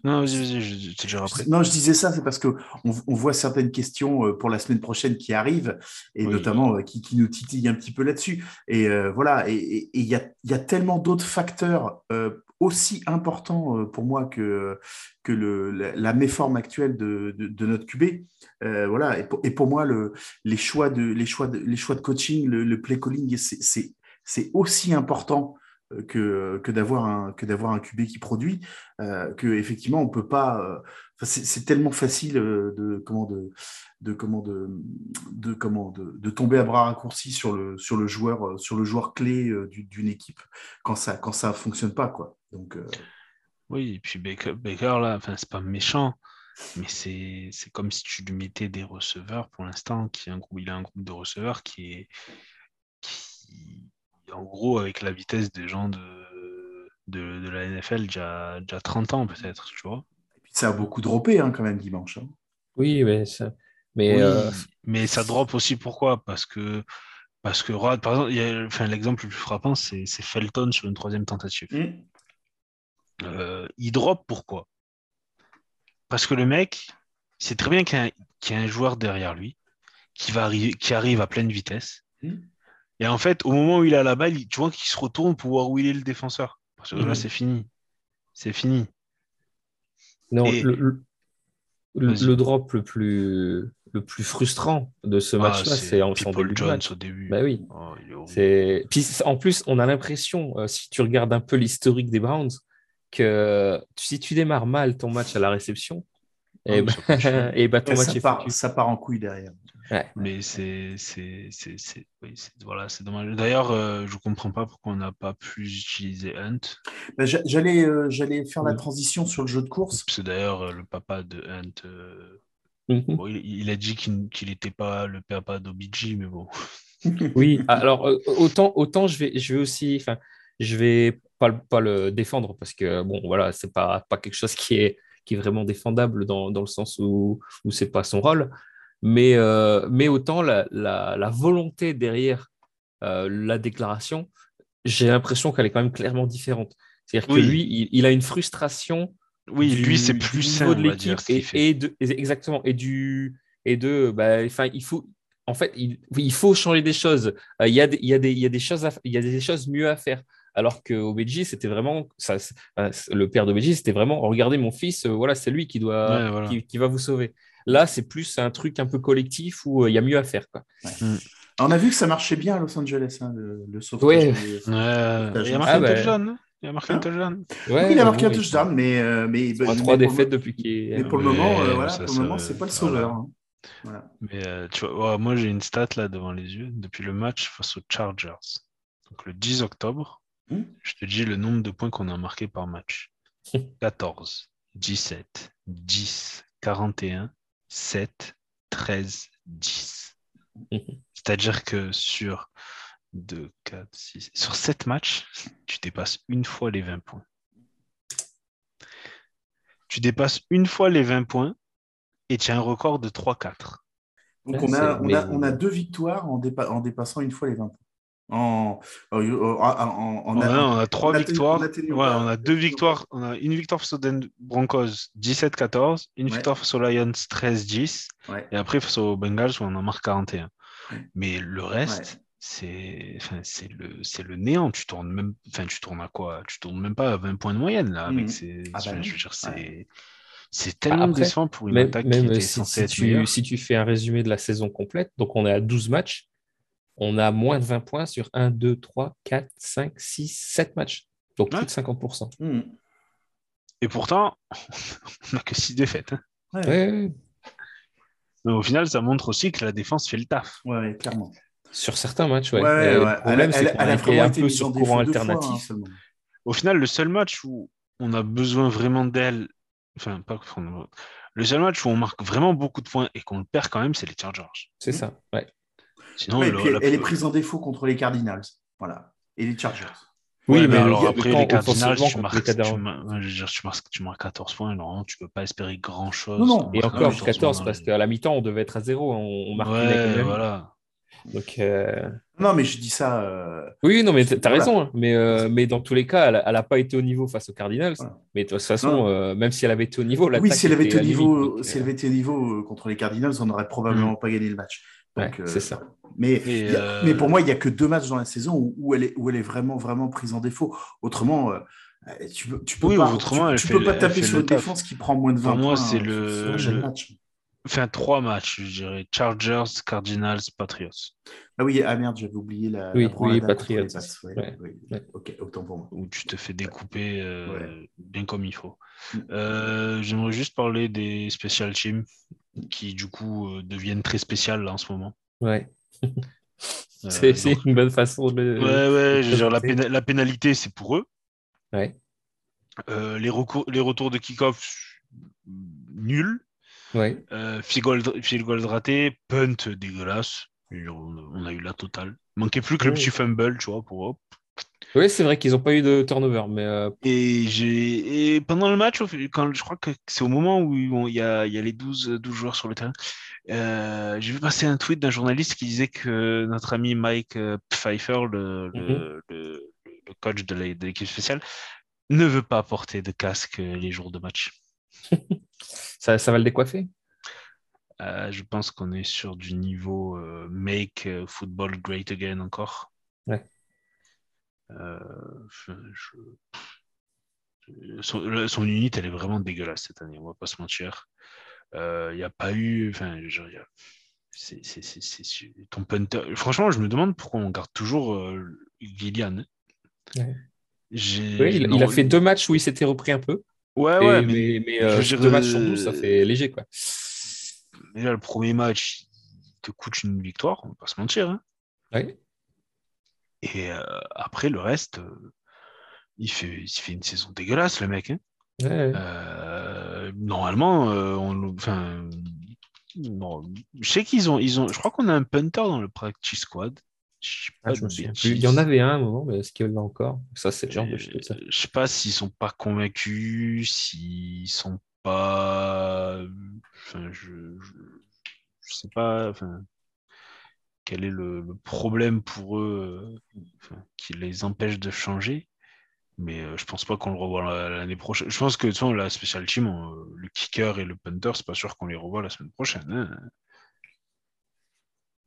Speaker 4: Non, vas-y, vas-y, déjà après.
Speaker 3: Non, je disais ça, c'est parce qu'on on voit certaines questions pour la semaine prochaine qui arrivent, et notamment qui, qui, nous titillent un petit peu là-dessus. Et voilà, et il y a, y a, tellement d'autres facteurs aussi important euh, pour moi que, que le, la, méforme actuelle de, de, notre QB. Euh, voilà. Et pour, et pour, moi, le, les, choix de, les, choix de, les choix de coaching, le, play calling, c'est aussi important euh, que, que d'avoir un, que d'avoir un QB qui produit, euh, que effectivement on peut pas. c'est tellement facile de comment de, de comment de, de comment de, de, tomber à bras raccourcis sur le sur le joueur sur le joueur clé d'une équipe quand ça quand ça fonctionne pas quoi. Donc, euh,
Speaker 4: Oui, et puis Baker, là, enfin, c'est pas méchant, mais c'est, comme si tu lui mettais des receveurs pour l'instant, qui un groupe, il a un groupe de receveurs qui est qui, en gros, avec la vitesse des gens de, de, la NFL déjà, déjà 30 ans, peut-être, tu vois.
Speaker 3: Et puis ça a beaucoup droppé hein, quand même dimanche. Hein.
Speaker 5: Oui, mais ça. Mais,
Speaker 4: euh, mais ça drop aussi pourquoi? Parce que parce que par exemple, enfin, l'exemple le plus frappant, c'est, Felton sur une troisième tentative. Mmh. Euh, il drop pourquoi? Parce que le mec, c'est très bien qu'il y, a un joueur derrière lui qui, va arriver, qui arrive à pleine vitesse. Hmm. Et en fait, au moment où il a la balle, tu vois qu'il se retourne pour voir où il est le défenseur. Parce que là, hmm. c'est fini. C'est fini.
Speaker 5: Non, le, le, drop le plus, le plus frustrant de ce ah, match-là, c'est en
Speaker 4: Paul Jones au début.
Speaker 5: Bah oui. Oh, Puis, en plus, on a l'impression, euh, si tu regardes un peu l'historique des Browns, que si tu démarres mal ton match à la réception, et, eh ben, et bah, ton match
Speaker 3: ça, part, ça part en couille derrière.
Speaker 4: Mais c'est voilà, dommage. D'ailleurs, euh, je ne comprends pas pourquoi on n'a pas pu utiliser Hunt.
Speaker 3: Bah, j'allais euh, j'allais faire la transition sur le jeu de course.
Speaker 4: C'est d'ailleurs euh, le papa de Hunt. Mhm. il, a dit qu'il n'était pas le papa d'Obiji, mais bon.
Speaker 5: oui, alors autant, autant je, vais, je vais aussi. Je vais pas, pas le défendre parce que bon, voilà, c'est pas, pas quelque chose qui est, qui est vraiment défendable dans, dans le sens où, où c'est pas son rôle. Mais, euh, mais autant la, la, la volonté derrière euh, la déclaration, j'ai l'impression qu'elle est quand même clairement différente. C'est-à-dire que lui, il, a une frustration.
Speaker 4: Oui, lui, c'est plus sain, de l'équipe
Speaker 5: et, et, de, exactement et du et de bah, il faut en fait il, il faut changer des choses. Euh, il y a des, il y a des, il y a des choses il y a des choses mieux à faire. Alors que Obedji, c'était vraiment, ça, le père d'Obedji, c'était vraiment, regardez mon fils, euh, voilà, c'est lui qui doit, qui, va vous sauver. Là, c'est plus un truc un peu collectif où euh, il y a mieux à faire. Quoi.
Speaker 3: Mm. On a vu que ça marchait bien à Los Angeles, hein, le, le
Speaker 4: sauvetage. il a marqué un touchdown. Il a marqué un touchdown.
Speaker 3: oui, il a marqué un touchdown, mais, euh, mais,
Speaker 5: trois défaites depuis qu'il
Speaker 3: Mais pour le moment, voilà, pour le moment, c'est pas le sauveur. Hein.
Speaker 4: Mais tu vois, moi j'ai une stat là devant les yeux depuis le match face aux Chargers. Donc le 10 octobre, Hmm? Je te dis le nombre de points qu'on a marqué par match. 14, 17, 10, 41, 7, 13, 10.
Speaker 5: Mhm.
Speaker 4: C'est-à-dire que sur 2, 4, 6, sur 7 matchs, tu dépasses une fois les 20 points. Tu dépasses une fois les 20 points et tu as un record de 3-4.
Speaker 3: Donc on, a, on, a, on a deux victoires en, dépa- en dépassant une fois les 20 points. En, en, en- en- en-
Speaker 4: On a, trois
Speaker 3: on a tenu-
Speaker 4: victoires.
Speaker 3: on a tenu-
Speaker 4: Ouais, on a deux victoires. On a une victoire face aux Den- Broncos 17-14, une
Speaker 3: Ouais.
Speaker 4: victoire face aux Lions 13-10,
Speaker 3: Ouais.
Speaker 4: et après face aux Bengals où on en marque 41.
Speaker 3: Ouais.
Speaker 4: Mais le reste,
Speaker 3: Ouais.
Speaker 4: c'est enfin, c'est le, c'est le néant. Tu tournes même, enfin, tu tournes à quoi? Tu tournes même pas à 20 points de moyenne là. Avec
Speaker 3: Mhm.
Speaker 4: ces,
Speaker 3: Ah
Speaker 4: je veux dire, c'est c'est tellement
Speaker 5: Après,
Speaker 4: décevant pour une
Speaker 5: Même,
Speaker 4: attaque
Speaker 5: même
Speaker 4: qui était
Speaker 5: si,
Speaker 4: censée
Speaker 5: si
Speaker 4: être
Speaker 5: tu, si tu fais un résumé de la saison complète, donc on est à 12 matchs, on a moins de 20 points sur 1, 2, 3, 4, 5, 6, 7 matchs. Donc
Speaker 4: Ouais.
Speaker 5: plus de 50%.
Speaker 3: Hmm.
Speaker 4: Et pourtant, on n'a que 6 défaites. hein.
Speaker 3: Ouais,
Speaker 5: Ouais, ouais.
Speaker 4: Mais au final, ça montre aussi que la défense fait le taf.
Speaker 3: ouais, ouais, clairement.
Speaker 5: Sur certains matchs, ouais.
Speaker 3: Ouais,
Speaker 5: Et
Speaker 3: ouais,
Speaker 5: Le
Speaker 3: Elle,
Speaker 5: problème, c'est qu'on a
Speaker 3: a
Speaker 5: été
Speaker 3: vraiment
Speaker 5: un peu sur courant
Speaker 3: fois, hein,
Speaker 5: alternatif.
Speaker 4: Au final, le seul match où on a besoin vraiment d'elle, enfin, pas le seul match où on marque vraiment beaucoup de points et qu'on le perd quand même, c'est les Chargers.
Speaker 5: C'est ça. Ouais.
Speaker 4: Sinon,
Speaker 3: Ouais, et
Speaker 4: le-
Speaker 3: puis
Speaker 4: la-
Speaker 3: elle est prise en défaut contre les Cardinals. Voilà. Et les Chargers.
Speaker 4: Ouais,
Speaker 5: Oui,
Speaker 4: mais
Speaker 5: mais
Speaker 4: alors après, les Cardinals, tu marques,
Speaker 5: les
Speaker 4: tu, je dire, tu marques, tu marques 14 points, normalement, tu peux pas espérer grand chose.
Speaker 3: Non, non.
Speaker 5: Et encore,
Speaker 3: oui,
Speaker 5: 14,
Speaker 4: points
Speaker 5: parce
Speaker 4: dans
Speaker 5: qu'à la mi-temps, on devait être à zéro. On, on
Speaker 4: les-
Speaker 5: marquait
Speaker 4: Ouais,
Speaker 5: même.
Speaker 4: voilà.
Speaker 5: Donc, euh,
Speaker 3: Non, mais je dis ça. euh,
Speaker 5: Oui, non, mais t'as t'as
Speaker 3: Voilà.
Speaker 5: raison. hein. Mais, euh, mais dans tous les cas, elle n'a pas été au niveau face aux Cardinals.
Speaker 3: Voilà.
Speaker 5: Mais de toute façon, euh, même si elle avait été au niveau,
Speaker 3: Oui, si elle avait été au niveau,
Speaker 5: donc,
Speaker 3: si
Speaker 5: euh,
Speaker 3: elle avait été au niveau contre les Cardinals, on n'aurait probablement pas gagné le match. Donc,
Speaker 5: Ouais,
Speaker 3: euh,
Speaker 5: c'est ça.
Speaker 3: Mais,
Speaker 4: Et,
Speaker 3: a-
Speaker 4: euh,
Speaker 3: mais pour moi, il n'y a que deux matchs dans la saison où, où elle, est, où elle est vraiment, vraiment prise en défaut. Autrement, euh, tu peux, tu peux
Speaker 4: Oui,
Speaker 3: pas,
Speaker 4: autrement,
Speaker 3: tu, peux
Speaker 4: le-
Speaker 3: pas taper sur une défense qui prend moins de 20
Speaker 4: Pour moi, c'est
Speaker 3: sur-
Speaker 4: le- le-
Speaker 3: match.
Speaker 4: Enfin, trois matchs, je dirais. Chargers, Cardinals, Patriots.
Speaker 3: Ah oui, ah merde, j'avais oublié la,
Speaker 5: Oui,
Speaker 3: la
Speaker 5: oui, Patriots.
Speaker 3: Ouais,
Speaker 5: Ouais.
Speaker 3: Ouais. Ok, autant pour moi.
Speaker 4: où tu te fais découper euh,
Speaker 3: Ouais.
Speaker 4: bien comme il faut.
Speaker 3: Mm.
Speaker 4: Euh, J'aimerais juste parler des special teams qui du coup euh, deviennent très spéciales là, en ce moment.
Speaker 5: Ouais.
Speaker 4: Euh,
Speaker 5: C'est
Speaker 4: donc-
Speaker 5: une bonne façon de le.
Speaker 4: Ouais, ouais,
Speaker 5: de
Speaker 4: dire, la, péna- la pénalité c'est pour eux.
Speaker 5: Ouais.
Speaker 4: Euh, les, les retours de kick-off nuls.
Speaker 5: Ouais.
Speaker 4: Euh, field, goal, field goal raté, punt dégueulasse. On a, eu la totale. Manquait plus que le petit fumble, tu vois, pour hop.
Speaker 5: Ouais, c'est vrai qu'ils n'ont pas eu de turnover, mais euh,
Speaker 4: Et, j'ai... et pendant le match, quand, je crois que c'est au moment où il y a, y a les 12, 12 joueurs sur le terrain, euh, j'ai vu passer un tweet d'un journaliste qui disait que notre ami Mike euh, Pfeiffer, le, le-
Speaker 5: Mhm.
Speaker 4: le- le coach de la- de l'équipe spéciale, ne veut pas porter de casque les jours de match.
Speaker 5: ça, ça va le décoiffer?
Speaker 4: Euh, je pense qu'on est sur du niveau euh, make football great again encore.
Speaker 5: Ouais.
Speaker 4: Euh, je- je- Son, son unit, elle est vraiment dégueulasse cette année, on va pas se mentir. Il n'y a pas eu. Enfin, je veux dire, il y a- c'est, c'est- c'est- c'est- c'est- ton punter. Franchement, je me demande pourquoi on garde toujours euh, Gillian.
Speaker 5: Ouais.
Speaker 4: J'ai-
Speaker 5: Oui, il,
Speaker 4: non,
Speaker 5: il a fait deux matchs où il s'était repris un peu.
Speaker 4: Ouais,
Speaker 5: Et-
Speaker 4: ouais,
Speaker 5: mais
Speaker 4: mais,
Speaker 5: mais, euh, deux matchs sur
Speaker 4: euh,
Speaker 5: 12, ça fait léger. Quoi.
Speaker 4: déjà, le premier match, il te coûte une victoire, on va pas se mentir. hein.
Speaker 5: Ouais.
Speaker 4: Et euh, après, le reste, euh, il, fait, il fait une saison dégueulasse, le mec. hein.
Speaker 5: Ouais, ouais.
Speaker 4: Euh, normalement, on, non, je sais qu'ils ont, ils ont, je crois qu'on a un punter dans le practice squad. Je
Speaker 5: Ah,
Speaker 4: pas
Speaker 5: je
Speaker 4: de
Speaker 5: me souviens
Speaker 4: bêtises.
Speaker 5: plus. Il y en avait un à un moment, mais est-ce qu'il y en a encore? Ça, c'est le genre de choses. ça.
Speaker 4: Je sais pas s'ils sont pas convaincus, s'ils sont pas, enfin, je, je, je sais pas, enfin, quel est le, le problème pour eux, euh, enfin, qui les empêche de changer. Mais euh, je pense pas qu'on le revoit la- l'année prochaine. Je pense que façon, la special team, on- le kicker et le punter, c'est pas sûr qu'on les revoit la semaine prochaine. hein.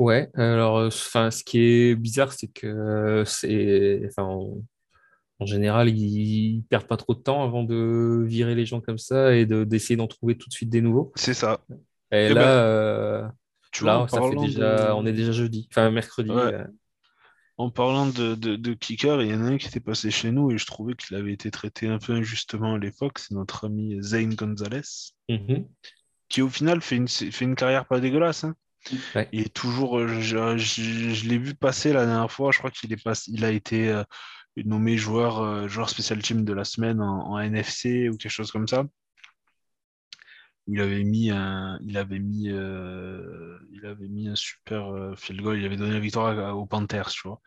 Speaker 5: Ouais, alors, euh, enfin, ce qui est bizarre, c'est que euh, c'est, enfin, en, en général, ils perdent pas trop de temps avant de virer les gens comme ça et de- d'essayer d'en trouver tout de suite des nouveaux.
Speaker 4: C'est ça.
Speaker 5: Et
Speaker 4: Eh
Speaker 5: là,
Speaker 4: ben,
Speaker 5: euh,
Speaker 4: Tu vois,
Speaker 5: là,
Speaker 4: en
Speaker 5: ça fait
Speaker 4: parlant
Speaker 5: déjà,
Speaker 4: de-
Speaker 5: on est déjà jeudi, enfin mercredi.
Speaker 4: Ouais.
Speaker 5: euh,
Speaker 4: En parlant de, de, de kicker, il y en a un qui était passé chez nous et je trouvais qu'il avait été traité un peu injustement à l'époque. C'est notre ami Zane Gonzalez,
Speaker 5: mhm.
Speaker 4: qui au final fait une, fait une carrière pas dégueulasse. hein.
Speaker 5: Ouais.
Speaker 4: Il est toujours, euh, je, je- je l'ai vu passer la dernière fois. Je crois qu'il est passé, il a été euh, nommé joueur, euh, joueur spécial team de la semaine en, en NFC ou quelque chose comme ça. Il avait mis un, il avait mis, euh, il avait mis un super euh, field goal. Il avait donné la victoire aux Panthers, tu vois.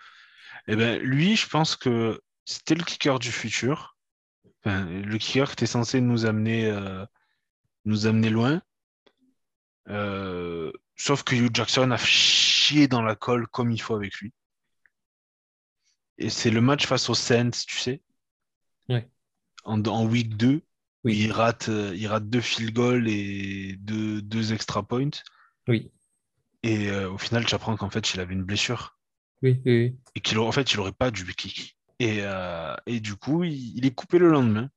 Speaker 4: Et eh ben lui, je pense que c'était le kicker du futur. le kicker qui était censé nous amener, euh, nous amener loin. sauf que Hugh Jackson a chié dans la colle comme il faut avec lui. Et c'est le match face aux Saints, tu sais. En, en week 2, oui. Il rate, euh, il rate deux field goals et deux, deux extra points.
Speaker 5: Oui.
Speaker 4: Et euh, au final, tu apprends qu'en fait, il avait une blessure.
Speaker 5: Oui, oui,
Speaker 4: Et qu'il en fait, il n'aurait pas dû kick. Et, euh, et du coup, il, est coupé le lendemain.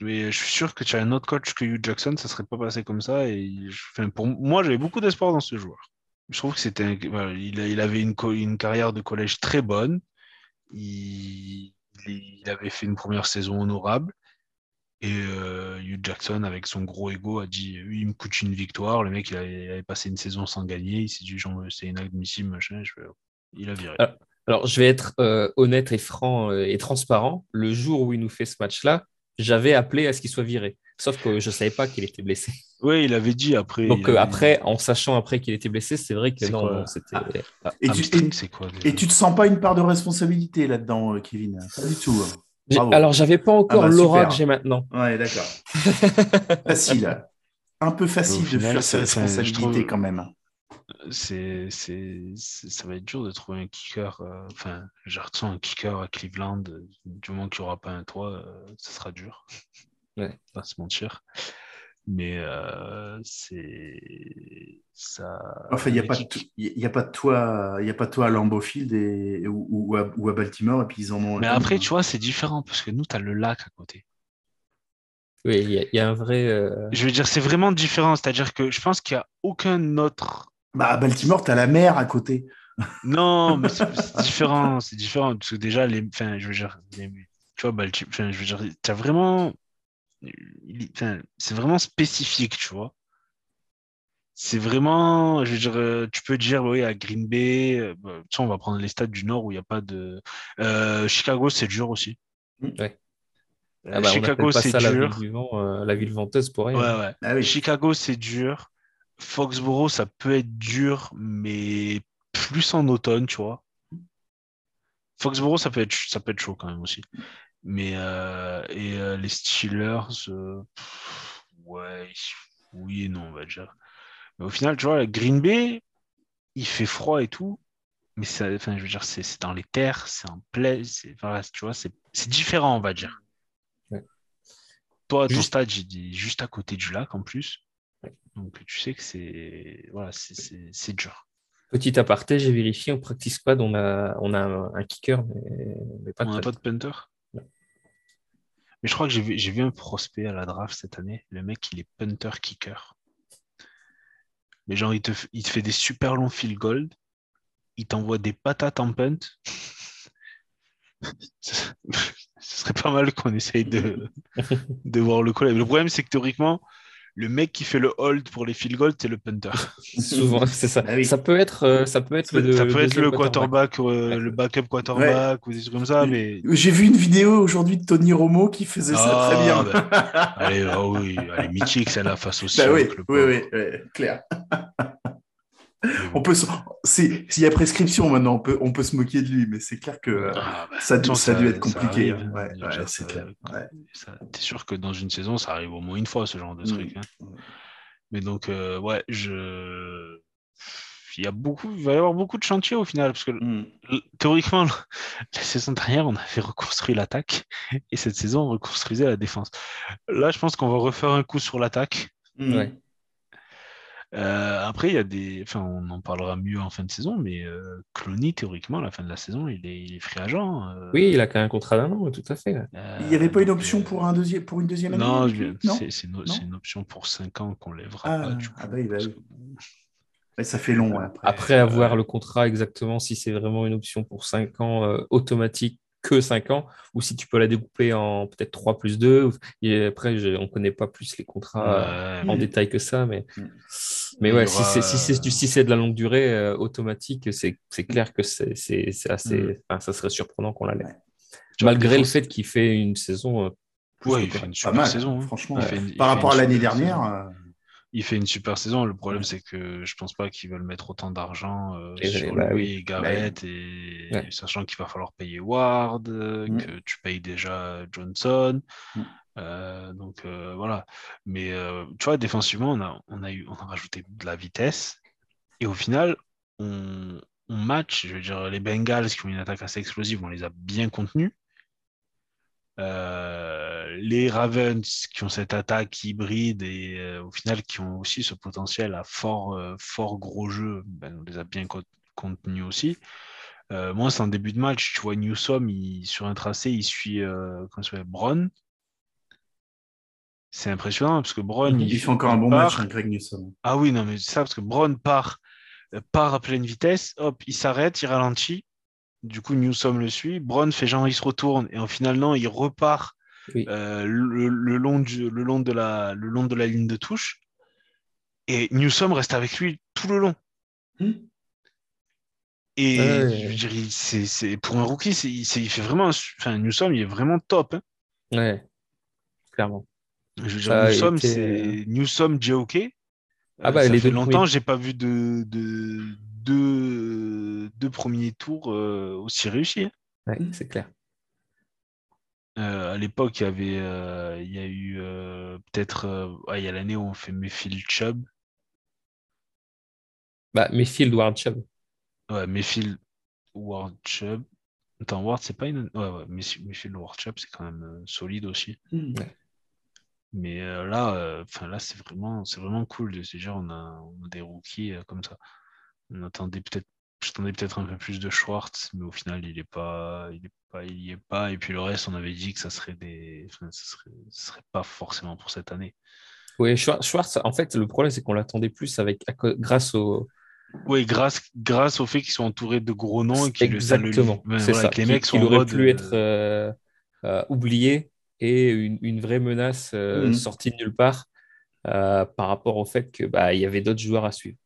Speaker 4: Mais je suis sûr que tu as un autre coach que Hugh Jackson, ça ne serait pas passé comme ça. Et pour moi, j'avais beaucoup d'espoir dans ce joueur. Je trouve que c'était, il, il, avait une, une, carrière de collège très bonne. Il, il, avait fait une première saison honorable. Et euh, Hugh Jackson, avec son gros ego, a dit il me coûte une victoire. Le mec, il avait, passé une saison sans gagner. Il s'est dit c'est inadmissible, machin. Il a viré.
Speaker 5: Alors, je vais être euh, honnête et franc euh, et transparent. Le jour où il nous fait ce match-là, j'avais appelé à ce qu'il soit viré. Sauf que je ne savais pas qu'il était blessé.
Speaker 4: Oui, il avait dit après.
Speaker 5: Donc après, en sachant après qu'il était blessé, c'est vrai que non, c'était.
Speaker 3: Ah. et, tu, et, tu te sens pas une part de responsabilité là-dedans, Kevin? Pas du tout. Hein.
Speaker 5: Alors, j'avais pas encore ah bah, l'aura que j'ai maintenant.
Speaker 3: Ouais, d'accord. facile. Un peu facile de faire ses responsabilités quand même.
Speaker 4: C'est, ça va être dur de trouver un kicker. Euh, enfin, j'ai un kicker à Cleveland. Du moment qu'il n'y aura pas un toit, euh, ça sera dur.
Speaker 5: Ouais.
Speaker 4: Pas se mentir mais euh, c'est ça.
Speaker 3: Enfin, il n'y a, pas de, y a pas de toit, il y a pas de toit à Lambeau Field et, ou, à, ou, à, Baltimore et puis ils en ont.
Speaker 4: Mais après, tu vois, c'est différent parce que nous, tu as le lac à côté.
Speaker 5: Oui, il y, a un vrai. Euh,
Speaker 4: je veux dire, c'est vraiment différent. C'est-à-dire que je pense qu'il n'y a aucun autre.
Speaker 3: Bah, à Baltimore, tu as la mer à côté.
Speaker 4: Non, mais c'est différent. C'est différent. Parce que déjà, les, enfin, je veux dire, tu vois, Baltimore, je veux dire, tu as vraiment c'est vraiment spécifique, tu vois. C'est vraiment, je veux dire, euh, tu peux dire, oui, à Green Bay, euh, bah, on va prendre les stades du Nord où il n'y a pas de. Euh, Chicago, c'est dur aussi.
Speaker 5: Ouais. Ah bah, Chicago, c'est dur. La ville, venteuse pour rien.
Speaker 4: Ouais, ouais. Ah Chicago, c'est dur. Foxborough, ça peut être dur, mais plus en automne, tu vois. Foxborough, ça peut être, ça peut être chaud quand même aussi. Mais euh, et euh, les Steelers, euh, ouais, oui et non, on va dire. Mais au final, tu vois, Green Bay, il fait froid et tout, mais ça, enfin, je veux dire, c'est dans les terres, c'est en plaie, voilà, tu vois, c'est différent, on va dire. Toi, ton stade, j'ai dit juste à côté du lac en plus. Donc tu sais que c'est voilà, c'est dur.
Speaker 5: Petit aparté, j'ai vérifié, on practice pas, on a, on a un, kicker, mais, pas
Speaker 4: on n'a pas de punter? Mais je crois que j'ai vu, vu, un prospect à la draft cette année. Le mec, il est punter-kicker. Mais genre, il te, il te fait des super longs field gold. Il t'envoie des patates en punt. Ce serait pas mal qu'on essaye de, de voir le collègue. Le problème, c'est que théoriquement, le mec qui fait le hold pour les field goals, c'est le punter.
Speaker 5: Souvent, c'est ça. Ah ça peut être, euh, ça peut être
Speaker 4: le, ça peut être le quarterback, euh, le backup quarterback ou des trucs comme ça. Mais
Speaker 3: j'ai vu une vidéo aujourd'hui de Tony Romo qui faisait ça très bien.
Speaker 4: Ah, bah, allez, oh oui, allez, mythique celle-là face au
Speaker 3: bah oui, oui, oui, oui, clair. on peut, s'il y a prescription maintenant, on peut, on peut se moquer de lui, mais c'est clair que ah, bah, ça, ça, a dû être compliqué. Hein. Ouais, c'est clair.
Speaker 4: T'es sûr que dans une saison, ça arrive au moins une fois ce genre de truc. Hein. Mais donc, euh, ouais, je. Il, y a beaucoup, il va y avoir beaucoup de chantiers au final, parce que mm. théoriquement, la saison dernière, on avait reconstruit l'attaque, et cette saison, on reconstruisait la défense. Là, je pense qu'on va refaire un coup sur l'attaque.
Speaker 5: Mm. Ouais.
Speaker 4: Euh, après, il y a des. Enfin, on en parlera mieux en fin de saison, mais euh, Clony, théoriquement, à la fin de la saison, il est, il est free agent. Euh.
Speaker 5: Oui, il a quand même un contrat d'un an, tout à fait.
Speaker 3: il n'y avait pas une option pour, un deuxième, pour une deuxième année
Speaker 4: Non, c'est une, option pour 5 ans qu'on lèvera
Speaker 3: ah,
Speaker 4: pas. Du
Speaker 3: ah bah, bah, ça fait long.
Speaker 5: Après, après avoir le contrat exactement, si c'est vraiment une option pour 5 ans automatique que 5 ans, ou si tu peux la découper en peut-être 3 plus 2. Et après, on ne connaît pas plus les contrats en détail que ça, mais, mm. mais ouais, si c'est si si de la longue durée euh, automatique, c'est clair que c'est assez. Mm. ça serait surprenant qu'on la lève. Malgré le fait qu'il fait une saison euh,
Speaker 3: plus
Speaker 4: Ouais,
Speaker 3: que
Speaker 4: il fait une
Speaker 3: Pas
Speaker 4: super
Speaker 3: mal,
Speaker 4: saison, hein.
Speaker 3: Franchement,
Speaker 4: Il
Speaker 3: ouais.
Speaker 4: fait une-
Speaker 3: par rapport à l'année dernière.
Speaker 4: Il fait une super saison. Le problème, c'est que je pense pas qu'ils veulent mettre autant d'argent euh, sur
Speaker 5: bah
Speaker 4: lui
Speaker 5: oui.
Speaker 4: et Garrett, et
Speaker 5: Ouais.
Speaker 4: sachant qu'il va falloir payer Ward, euh,
Speaker 3: Mm.
Speaker 4: que tu payes déjà Johnson.
Speaker 3: Mm.
Speaker 4: Euh, donc euh, voilà. Mais tu vois, défensivement, on a, on a eu, on a rajouté de la vitesse. Et au final, on, on match. Je veux dire, les Bengals qui ont une attaque assez explosive, on les a bien contenus. Euh, les Ravens qui ont cette attaque hybride et euh, au final qui ont aussi ce potentiel à fort, euh, fort gros jeu, ben, on les a bien co- contenus aussi. Moi, c'est en début de match, tu vois Newsom il, sur un tracé, il suit comment Brown. C'est impressionnant parce que Brown,
Speaker 5: Mhm.
Speaker 3: Il fait encore un bon
Speaker 4: part-
Speaker 3: match, hein, Greg Newsom.
Speaker 4: Ah oui, non, mais c'est ça, parce que Brown part, part à pleine vitesse, hop, il s'arrête, il ralentit. Du coup, Newsom le suit. Brown fait genre, il se retourne, et en final, non, il repart
Speaker 5: Oui.
Speaker 4: euh, le, le long du- le, long de la, le long de la ligne de touche. Et Newsom reste avec lui tout le long.
Speaker 3: Hmm.
Speaker 4: Et
Speaker 5: Ouais.
Speaker 4: je veux dire, il- c'est, c'est- pour un rookie, c'est, il, c'est- il fait vraiment. Enfin, Newsom, il est vraiment top. hein.
Speaker 5: Ouais, clairement.
Speaker 4: Je veux dire,
Speaker 5: Ça a
Speaker 4: Newsom,
Speaker 5: été,
Speaker 4: c'est Newsom, JOK.
Speaker 5: Ah bah,
Speaker 4: ça
Speaker 5: les
Speaker 4: fait
Speaker 5: deux
Speaker 4: longtemps
Speaker 5: premiers-
Speaker 4: j'ai pas vu de, de, deux, deux premiers tours euh, aussi réussis. hein.
Speaker 5: Ouais, c'est clair.
Speaker 4: Euh, à l'époque, il y avait, euh, il y a eu euh, peut-être, euh, ouais, il y a l'année où on fait Mayfield Chubb.
Speaker 5: Bah, Mayfield Ward Chubb.
Speaker 4: Ouais, Mayfield Ward Chubb. Attends, Ward, c'est pas une. Ouais, ouais, Mayfield Ward Chubb, c'est quand même euh, solide aussi.
Speaker 3: Hmm.
Speaker 4: Mais euh, là, euh, enfin là, c'est vraiment, c'est vraiment cool de se dire, on a, on a des rookies euh, comme ça. On attendait peut-être, j'attendais peut-être un peu plus de Schwartz, mais au final, il est pas, il est pas, il y est pas. Et puis le reste, on avait dit que ça serait des, enfin, ça serait, ça serait pas forcément pour cette année.
Speaker 5: Oui, Schwar- Schwartz, en fait, le problème, c'est qu'on l'attendait plus avec, grâce au.
Speaker 4: Oui, grâce, grâce au fait qu'ils sont entourés de gros noms et qu'ils le le-
Speaker 5: Exactement.
Speaker 4: ouais,
Speaker 5: c'est
Speaker 4: voilà,
Speaker 5: ça.
Speaker 4: que les
Speaker 5: Qu'il-
Speaker 4: mecs sont
Speaker 5: qu'il aurait pu
Speaker 4: euh,
Speaker 5: être euh, euh, oublié et une, une vraie menace euh,
Speaker 3: Mhm.
Speaker 5: sortie de nulle part par rapport au fait que bah, il y avait d'autres joueurs à suivre.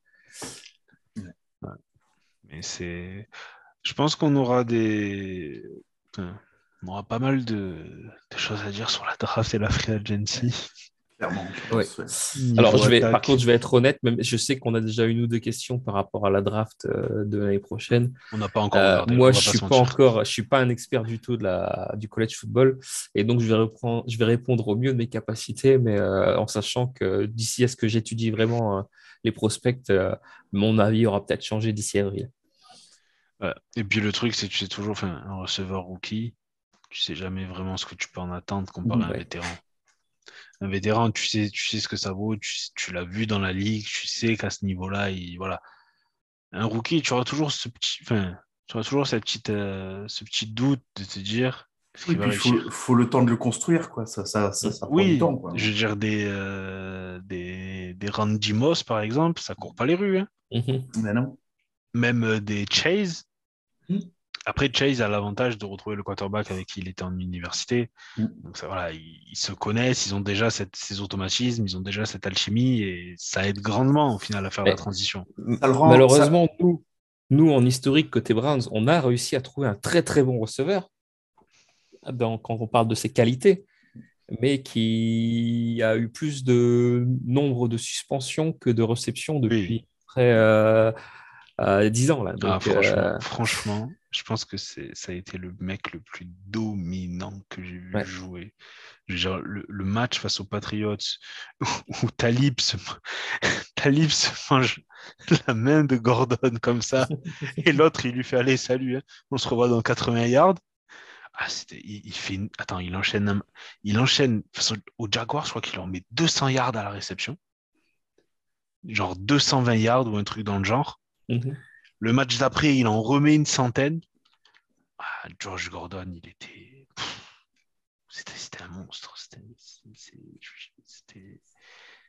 Speaker 4: Mais c'est. Je pense qu'on aura des. on aura pas mal de... de choses à dire sur la draft et la free agency.
Speaker 3: Clairement.
Speaker 5: Ouais. Alors, je vais, par contre, je vais être honnête, même, je sais qu'on a déjà une ou deux questions par rapport à la draft euh, de l'année prochaine.
Speaker 4: On n'a pas encore
Speaker 5: Euh, moi, je
Speaker 4: pas
Speaker 5: suis pas encore, je suis pas un expert du tout de la, du college football, et donc je vais reprendre, je vais répondre au mieux de mes capacités, mais euh, en sachant que d'ici à ce que j'étudie vraiment euh, les prospects, euh, mon avis aura peut-être changé d'ici avril.
Speaker 4: Ouais. Et puis le truc, c'est que tu sais toujours, enfin, un receveur rookie, tu sais jamais vraiment ce que tu peux en attendre comparé à un
Speaker 5: Ouais.
Speaker 4: vétéran. Un vétéran, tu sais, tu sais ce que ça vaut, tu, tu l'as vu dans la ligue, tu sais qu'à ce niveau-là, il, voilà. Un rookie, tu auras toujours ce petit, enfin, tu auras toujours cette petite, euh, ce petit doute de te dire,
Speaker 3: Oui, il faut, le temps de le construire, quoi. Ça, ça, ça, ça prend
Speaker 4: Oui,
Speaker 3: du temps, quoi.
Speaker 4: je veux dire des, euh, des, des Randy Moss, par exemple, ça court pas les rues. hein.
Speaker 5: Mhm.
Speaker 3: Mais non.
Speaker 4: Même euh, des Chase.
Speaker 3: Hmm.
Speaker 4: Après, Chase a l'avantage de retrouver le quarterback avec qui il était en université.
Speaker 3: Hmm.
Speaker 4: Donc ça, voilà, ils, ils se connaissent, ils ont déjà cette- ces automatismes, ils ont déjà cette alchimie et ça aide grandement au final à faire la transition.
Speaker 3: Rend-
Speaker 5: Malheureusement, nous, nous, en historique côté Browns, on a réussi à trouver un très très bon receveur dans- quand on parle de ses qualités, mais qui a eu plus de nombre de suspensions que de réceptions depuis près euh, euh, 10 ans. Là.
Speaker 4: Ah, franchement,
Speaker 5: euh,
Speaker 4: franchement, je pense que c'est, ça a été le mec le plus dominant que j'ai vu
Speaker 5: Ouais.
Speaker 4: jouer. Dire, le, le match face aux Patriots où, où Talib se, Talib se mange la main de Gordon comme ça et l'autre il lui fait allez salut, hein, on se revoit dans 80 yards. Ah, il, il fait une- attends, il enchaîne, un- il enchaîne au, Jaguars, je crois qu'il en met 200 yards à la réception, genre 220 yards ou un truc dans le genre.
Speaker 5: Mhm.
Speaker 4: Le match d'après, il en remet une centaine. Ah, George Gordon, il était. C'était un monstre.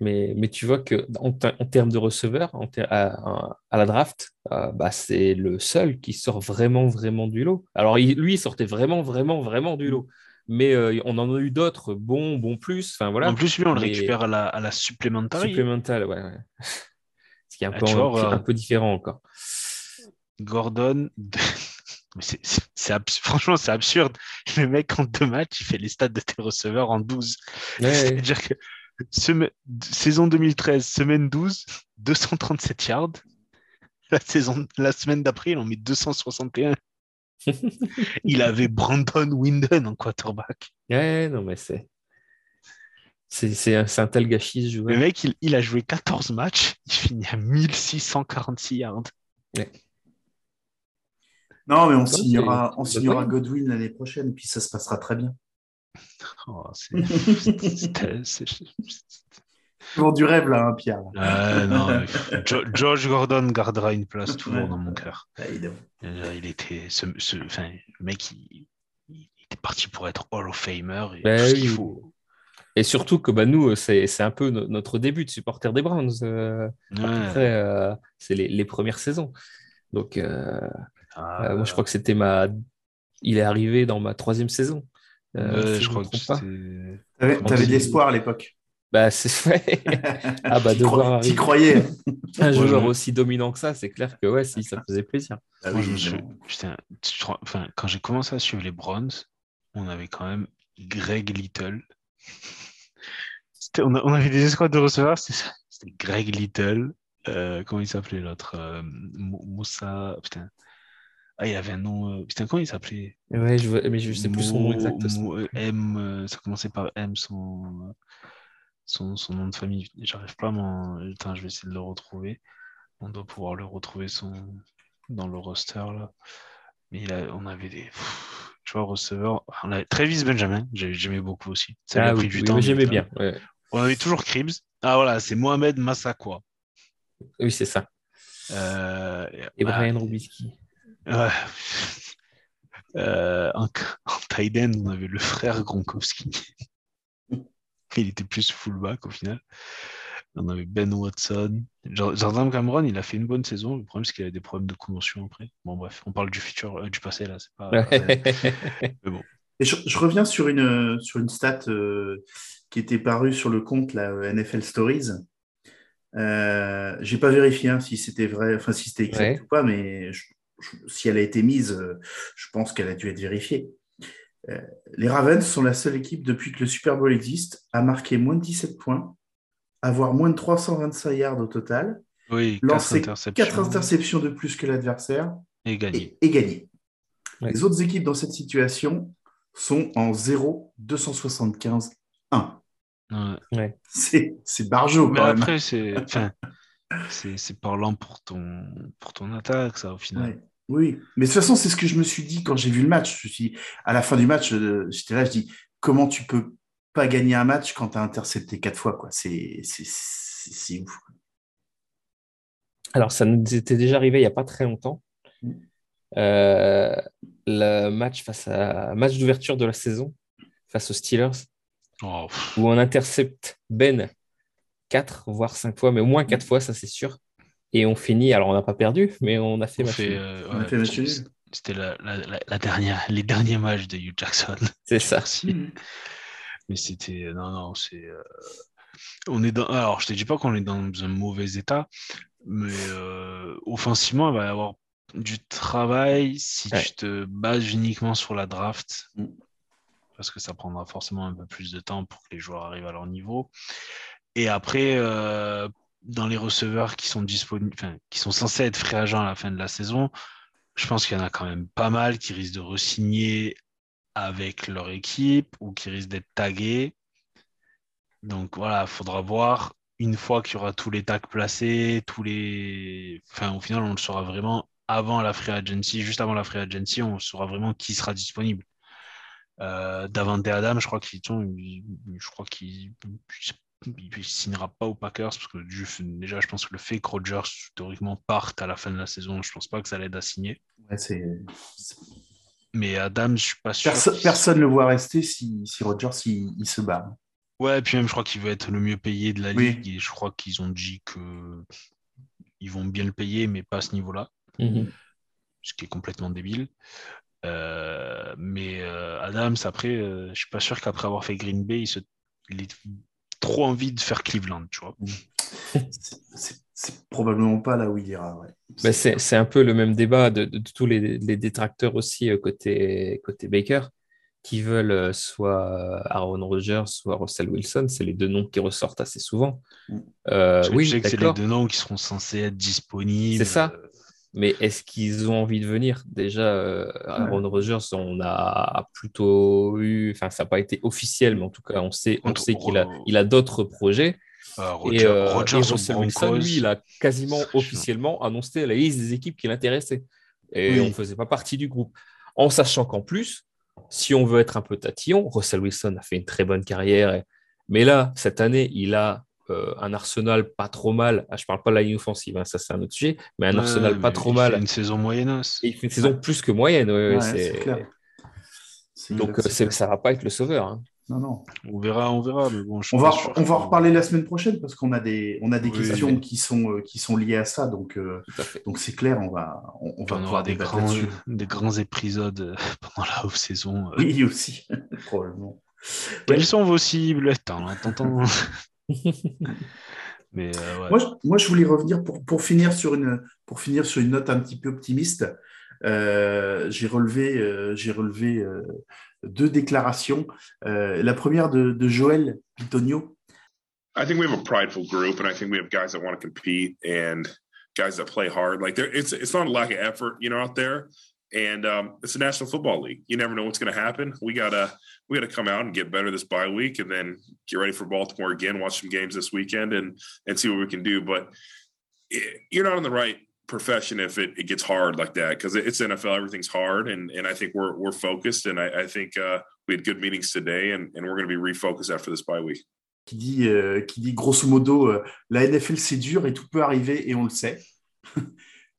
Speaker 5: Mais, mais tu vois que en, ter- en termes de receveur, en ter- à, la draft, euh, bah, c'est le seul qui sort vraiment, vraiment du lot. Alors, il- lui, il sortait vraiment, vraiment, vraiment du lot. Mais euh, on en a eu d'autres, bons, bons plus. Enfin, voilà.
Speaker 4: En plus, lui, on le récupère à la, à la supplémentaire.
Speaker 5: Supplémental, ouais, ouais. Ce qui est un,
Speaker 4: Ah,
Speaker 5: peu,
Speaker 4: tu vois,
Speaker 5: un,
Speaker 4: regarde.
Speaker 5: un peu différent encore.
Speaker 4: Gordon, franchement, c'est absurde. Le mec, en deux matchs, il fait les stats de tes receveurs en 12.
Speaker 5: Ouais,
Speaker 4: C'est-à-dire que saison 2013, semaine 12, 237 yards. La, saison, la semaine d'après, il en met 261. il avait Brandon Winden en quarterback.
Speaker 5: ouais, non, mais c'est. C'est c'est un, un tel gâchis ce
Speaker 4: Le mec, il, il a joué 14 matchs, il finit à 1646 yards.
Speaker 3: Non, mais on signera, on signera. Godwin l'année prochaine, puis ça se passera très bien.
Speaker 4: Oh, c'est- c'était- c'est-
Speaker 3: Toujours du rêve, là, hein, Pierre.
Speaker 4: Non, Jo- Josh Gordon gardera une place toujours
Speaker 3: Ouais.
Speaker 4: dans mon cœur.
Speaker 3: Ah.
Speaker 4: Déjà, Il était, ce, ce- enfin, le mec, il, il était parti pour être Hall of Famer et
Speaker 5: Ben
Speaker 4: tout ce qu'il faut.
Speaker 5: Et surtout que bah, nous, c'est c'est un peu no- notre début de supporter des Browns. euh,
Speaker 4: Ouais.
Speaker 5: euh, c'est les, les premières saisons. Donc, euh,
Speaker 4: Ah,
Speaker 5: euh, moi, je crois que c'était ma. Il est arrivé dans ma troisième saison. euh,
Speaker 4: ouais,
Speaker 5: si
Speaker 4: je
Speaker 5: me
Speaker 4: crois que
Speaker 5: trompe pas.
Speaker 3: T'avais de l'espoir à l'époque.
Speaker 5: Bah, c'est fait. Ah, bah, de
Speaker 3: cro-
Speaker 5: voir
Speaker 3: T'y croyais.
Speaker 5: un joueur aussi dominant que ça, c'est clair que ouais, si, ça faisait plaisir.
Speaker 3: Ah
Speaker 4: Moi, je me putain, je enfin, quand j'ai commencé à suivre les Browns, on avait quand même Greg Little. On, a- on avait des escouades de receveurs, c'était ça. C'était Greg Little. euh, comment il s'appelait l'autre euh, Mou- Moussa. Putain. Ah, il avait un nom. euh, putain, comment il s'appelait?
Speaker 5: Ouais, je, vois- mais je sais plus son nom exact.
Speaker 4: Mo- M. ça commençait par M, son, son, son nom de famille. J'arrive pas à m'en. Je vais essayer de le retrouver. On doit pouvoir le retrouver son... dans le roster là. Mais il a- on avait des. Tu vois, receveur. On avait Travis Benjamin, j'ai- j'aimais beaucoup aussi. Ça a
Speaker 5: Ah
Speaker 4: pris
Speaker 5: oui,
Speaker 4: du
Speaker 5: oui,
Speaker 4: temps.
Speaker 5: mais
Speaker 4: mais
Speaker 5: j'aimais bien. ouais.
Speaker 4: On avait toujours Cribs. Ah voilà, c'est Mohamed Massakwa.
Speaker 5: Oui, c'est ça.
Speaker 4: Euh,
Speaker 5: Et
Speaker 4: bah,
Speaker 5: Brian Rubisky.
Speaker 4: Ouais. Euh, en, en tight end, on avait le frère Gronkowski. Il était plus fullback au final. On avait Ben Watson. Jor- Jordan Cameron, il a fait une bonne saison. Le problème, c'est qu'il a des problèmes de convention après. Bon, bref, on parle du futur, euh, du passé là. C'est pas. Mais bon.
Speaker 3: Et je, je reviens sur une, sur une stat euh, qui était parue sur le compte la NFL Stories. Euh, J'ai pas vérifié hein, si c'était vrai, enfin si c'était exact
Speaker 5: Ouais.
Speaker 3: ou pas, mais je- je- si elle a été mise, euh, je pense qu'elle a dû être vérifiée. Euh, les Ravens sont la seule équipe depuis que le Super Bowl existe à marquer moins de 17 points, avoir moins de 325 yards au total,
Speaker 4: Oui, quatre
Speaker 3: lancer
Speaker 4: interceptions
Speaker 3: 4 interceptions de plus que l'adversaire
Speaker 4: et gagné.
Speaker 3: et, et gagner.
Speaker 5: Ouais.
Speaker 3: Les autres équipes dans cette situation sont en 0, 275, 1.
Speaker 4: Ouais.
Speaker 3: C'est c'est barjot
Speaker 4: Mais
Speaker 3: quand même.
Speaker 4: après, c'est. Enfin, c'est c'est parlant pour ton, pour ton attaque, ça, au final.
Speaker 3: Ouais. Oui, mais de toute façon, c'est ce que je me suis dit quand j'ai vu le match. Je me suis dit, à la fin du match, euh, j'étais là, je dis, comment tu peux pas gagner un match quand tu as intercepté quatre fois quoi? C'est c'est- c'est- c'est ouf.
Speaker 5: Alors, ça nous était déjà arrivé il n'y a pas très longtemps.
Speaker 3: Mm.
Speaker 5: Euh, le match face à match d'ouverture de la saison face aux Steelers,
Speaker 4: Oh,
Speaker 5: où on intercepte Ben 4, voire 5 fois, mais au moins 4 fois, ça c'est sûr. Et on finit, alors on n'a pas perdu, mais on a fait
Speaker 4: on
Speaker 5: match nul.
Speaker 4: euh. C'était la, la, dernière, les derniers matchs de Hugh Jackson.
Speaker 5: C'est ça.
Speaker 4: Merci. Mais c'était. Non, non, c'est. euh, On est dans. Alors, je te dis pas qu'on est dans un mauvais état, mais euh, offensivement, il va y avoir du travail si
Speaker 5: Ouais.
Speaker 4: tu te bases uniquement sur la draft,
Speaker 3: Mm.
Speaker 4: Parce que ça prendra forcément un peu plus de temps pour que les joueurs arrivent à leur niveau. Et après, euh, dans les receveurs qui sont disponibles, qui sont censés être free agents à la fin de la saison, je pense qu'il y en a quand même pas mal qui risquent de re-signer avec leur équipe ou qui risquent d'être tagués. Donc voilà, il faudra voir une fois qu'il y aura tous les tags placés, tous les. Enfin, au final, on le saura vraiment avant la free agency, juste avant la free agency, on saura vraiment qui sera disponible. Euh, Davante Adam, je crois qu'il il- je crois qu'il il signera pas aux Packers parce que du- déjà, je pense que le fait que Rodgers théoriquement parte à la fin de la saison, je pense pas que ça l'aide à signer.
Speaker 3: Ouais,
Speaker 4: Mais Adam, je suis pas sûr.
Speaker 3: Personne ne le voit rester si, si Rodgers il, il se bat.
Speaker 4: Ouais, puis même, je crois qu'il va être le mieux payé de la
Speaker 3: Oui.
Speaker 4: ligue et je crois qu'ils ont dit que ils vont bien le payer, mais pas à ce niveau-là,
Speaker 5: Mhm.
Speaker 4: ce qui est complètement débile. Euh, mais euh, Adams, après, euh, je suis pas sûr qu'après avoir fait Green Bay, il, se... il ait trop envie de faire Cleveland, tu vois.
Speaker 3: c'est probablement pas là où il ira. Ouais.
Speaker 5: Bah, c'est un peu le même débat de, tous les, détracteurs aussi euh, côté, côté Baker qui veulent euh, soit Aaron Rodgers, soit Russell Wilson. C'est les deux noms qui ressortent assez souvent.
Speaker 4: Mm. Oui, c'est les deux noms qui seront censés être disponibles.
Speaker 5: C'est ça. Mais est-ce qu'ils ont envie de venir? Déjà, Aaron Rodgers, on a plutôt eu, enfin, ça n'a pas été officiel, mais en tout cas, on sait, on sait qu'il a, il a d'autres projets. Euh, Roger, et, Roger Wilson, lui, il a quasiment officiellement annoncé la liste des équipes qui l'intéressaient. Et on ne faisait pas partie du groupe. En sachant qu'en plus, si on veut être un peu tatillon, Russell Wilson a fait une très bonne carrière. Mais là, cette année, il a euh, un arsenal pas trop mal. Ah, je ne parle pas de la ligne offensive, hein, ça c'est un autre sujet, mais un arsenal pas trop mal.
Speaker 4: Il fait une saison moyenne.
Speaker 5: Il fait une saison plus que moyenne. c'est clair. Donc euh, ça ne va pas être le sauveur. Hein.
Speaker 3: Non, non.
Speaker 4: On verra, on verra.
Speaker 3: on va, on va en reparler la semaine prochaine parce qu'on a des, on a des questions qui sont, euh, qui sont liées à ça. Donc, euh, donc c'est clair, on va, on,
Speaker 4: va on aura des grands, des grands épisodes pendant la haute saison.
Speaker 3: Oui, aussi, probablement.
Speaker 4: Quelles sont vos cibles?
Speaker 3: Mais moi, je, moi, je voulais revenir pour, pour, finir sur une, pour finir sur une note un petit peu optimiste. j'ai relevé, j'ai relevé deux déclarations. Euh, la première de, de Joël Pitonio.
Speaker 1: I think we have a prideful group, and I think we have guys that want to compete and guys that play hard. Like there, it's it's not a lack of effort, you know, out there. And um, it's a National Football League. You never know what's going to happen. We gotta we gotta come out and get better this bye week, and then get ready for Baltimore again. Watch some games this weekend, and and see what we can do. But it, you're not on the right profession if it, it gets hard like that because it's NFL, everything's hard, and and I think we're we're focused, and I, I think uh, we had good meetings today, and, and we're going to be refocused after this bye week.
Speaker 3: Qui dit euh, qui dit grosso modo euh, la NFL c'est dur et tout peut arriver et on le sait.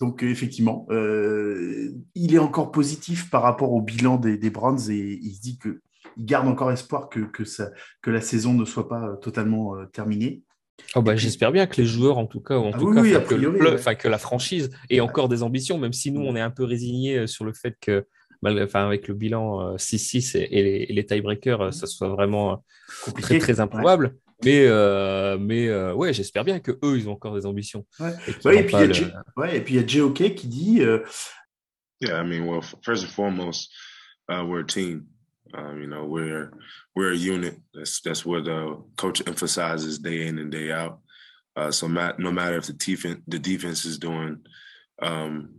Speaker 3: Donc euh, effectivement, euh, il est encore positif par rapport au bilan des, des Browns et il se dit que il garde encore espoir que que, ça, que la saison ne soit pas totalement euh, terminée.
Speaker 5: Oh bah, J'espère bien que les joueurs, en tout cas, en ah tout cas, que, que, la franchise ait encore des ambitions, même si nous, on est un peu résignés sur le fait que, enfin, avec le bilan 6-6 euh, et, les, les tiebreakers, ça soit vraiment très, très improbable. Mais, mais ouais, j'espère bien que eux, ils ont encore des ambitions.
Speaker 3: Et, puis, il y a J.O.K. qui dit.
Speaker 1: Yeah, I mean, well, first and foremost, uh, we're a team. Um, you know, we're we're a unit. That's that's what the coach emphasizes day in and day out. Uh, so Matt, no matter if the defense the defense is doing, um,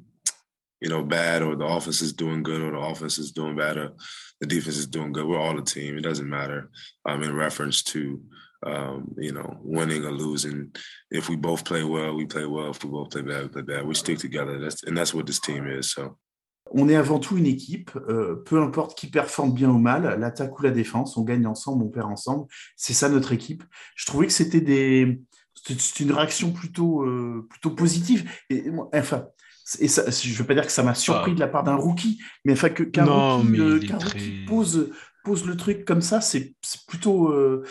Speaker 1: you know, bad or the offense is doing good or the offense is doing bad or the defense is doing good, we're all a team. It doesn't matter. Um, in reference to um, you know, winning or losing. If we both play well, we play well. If we both play bad, we play bad. We stick together. That's and that's what this team is. So
Speaker 3: On est avant tout une équipe, euh, peu importe qui performe bien ou mal, l'attaque ou la défense, on gagne ensemble, on perd ensemble. C'est ça notre équipe. Je trouvais que c'était des, c'est une réaction plutôt, euh, plutôt positive. Et, enfin, et ça, je ne veux pas dire que ça m'a surpris ah. de la part d'un rookie, mais enfin que qu'un rookie, euh, pose, pose le truc comme ça, c'est plutôt, euh,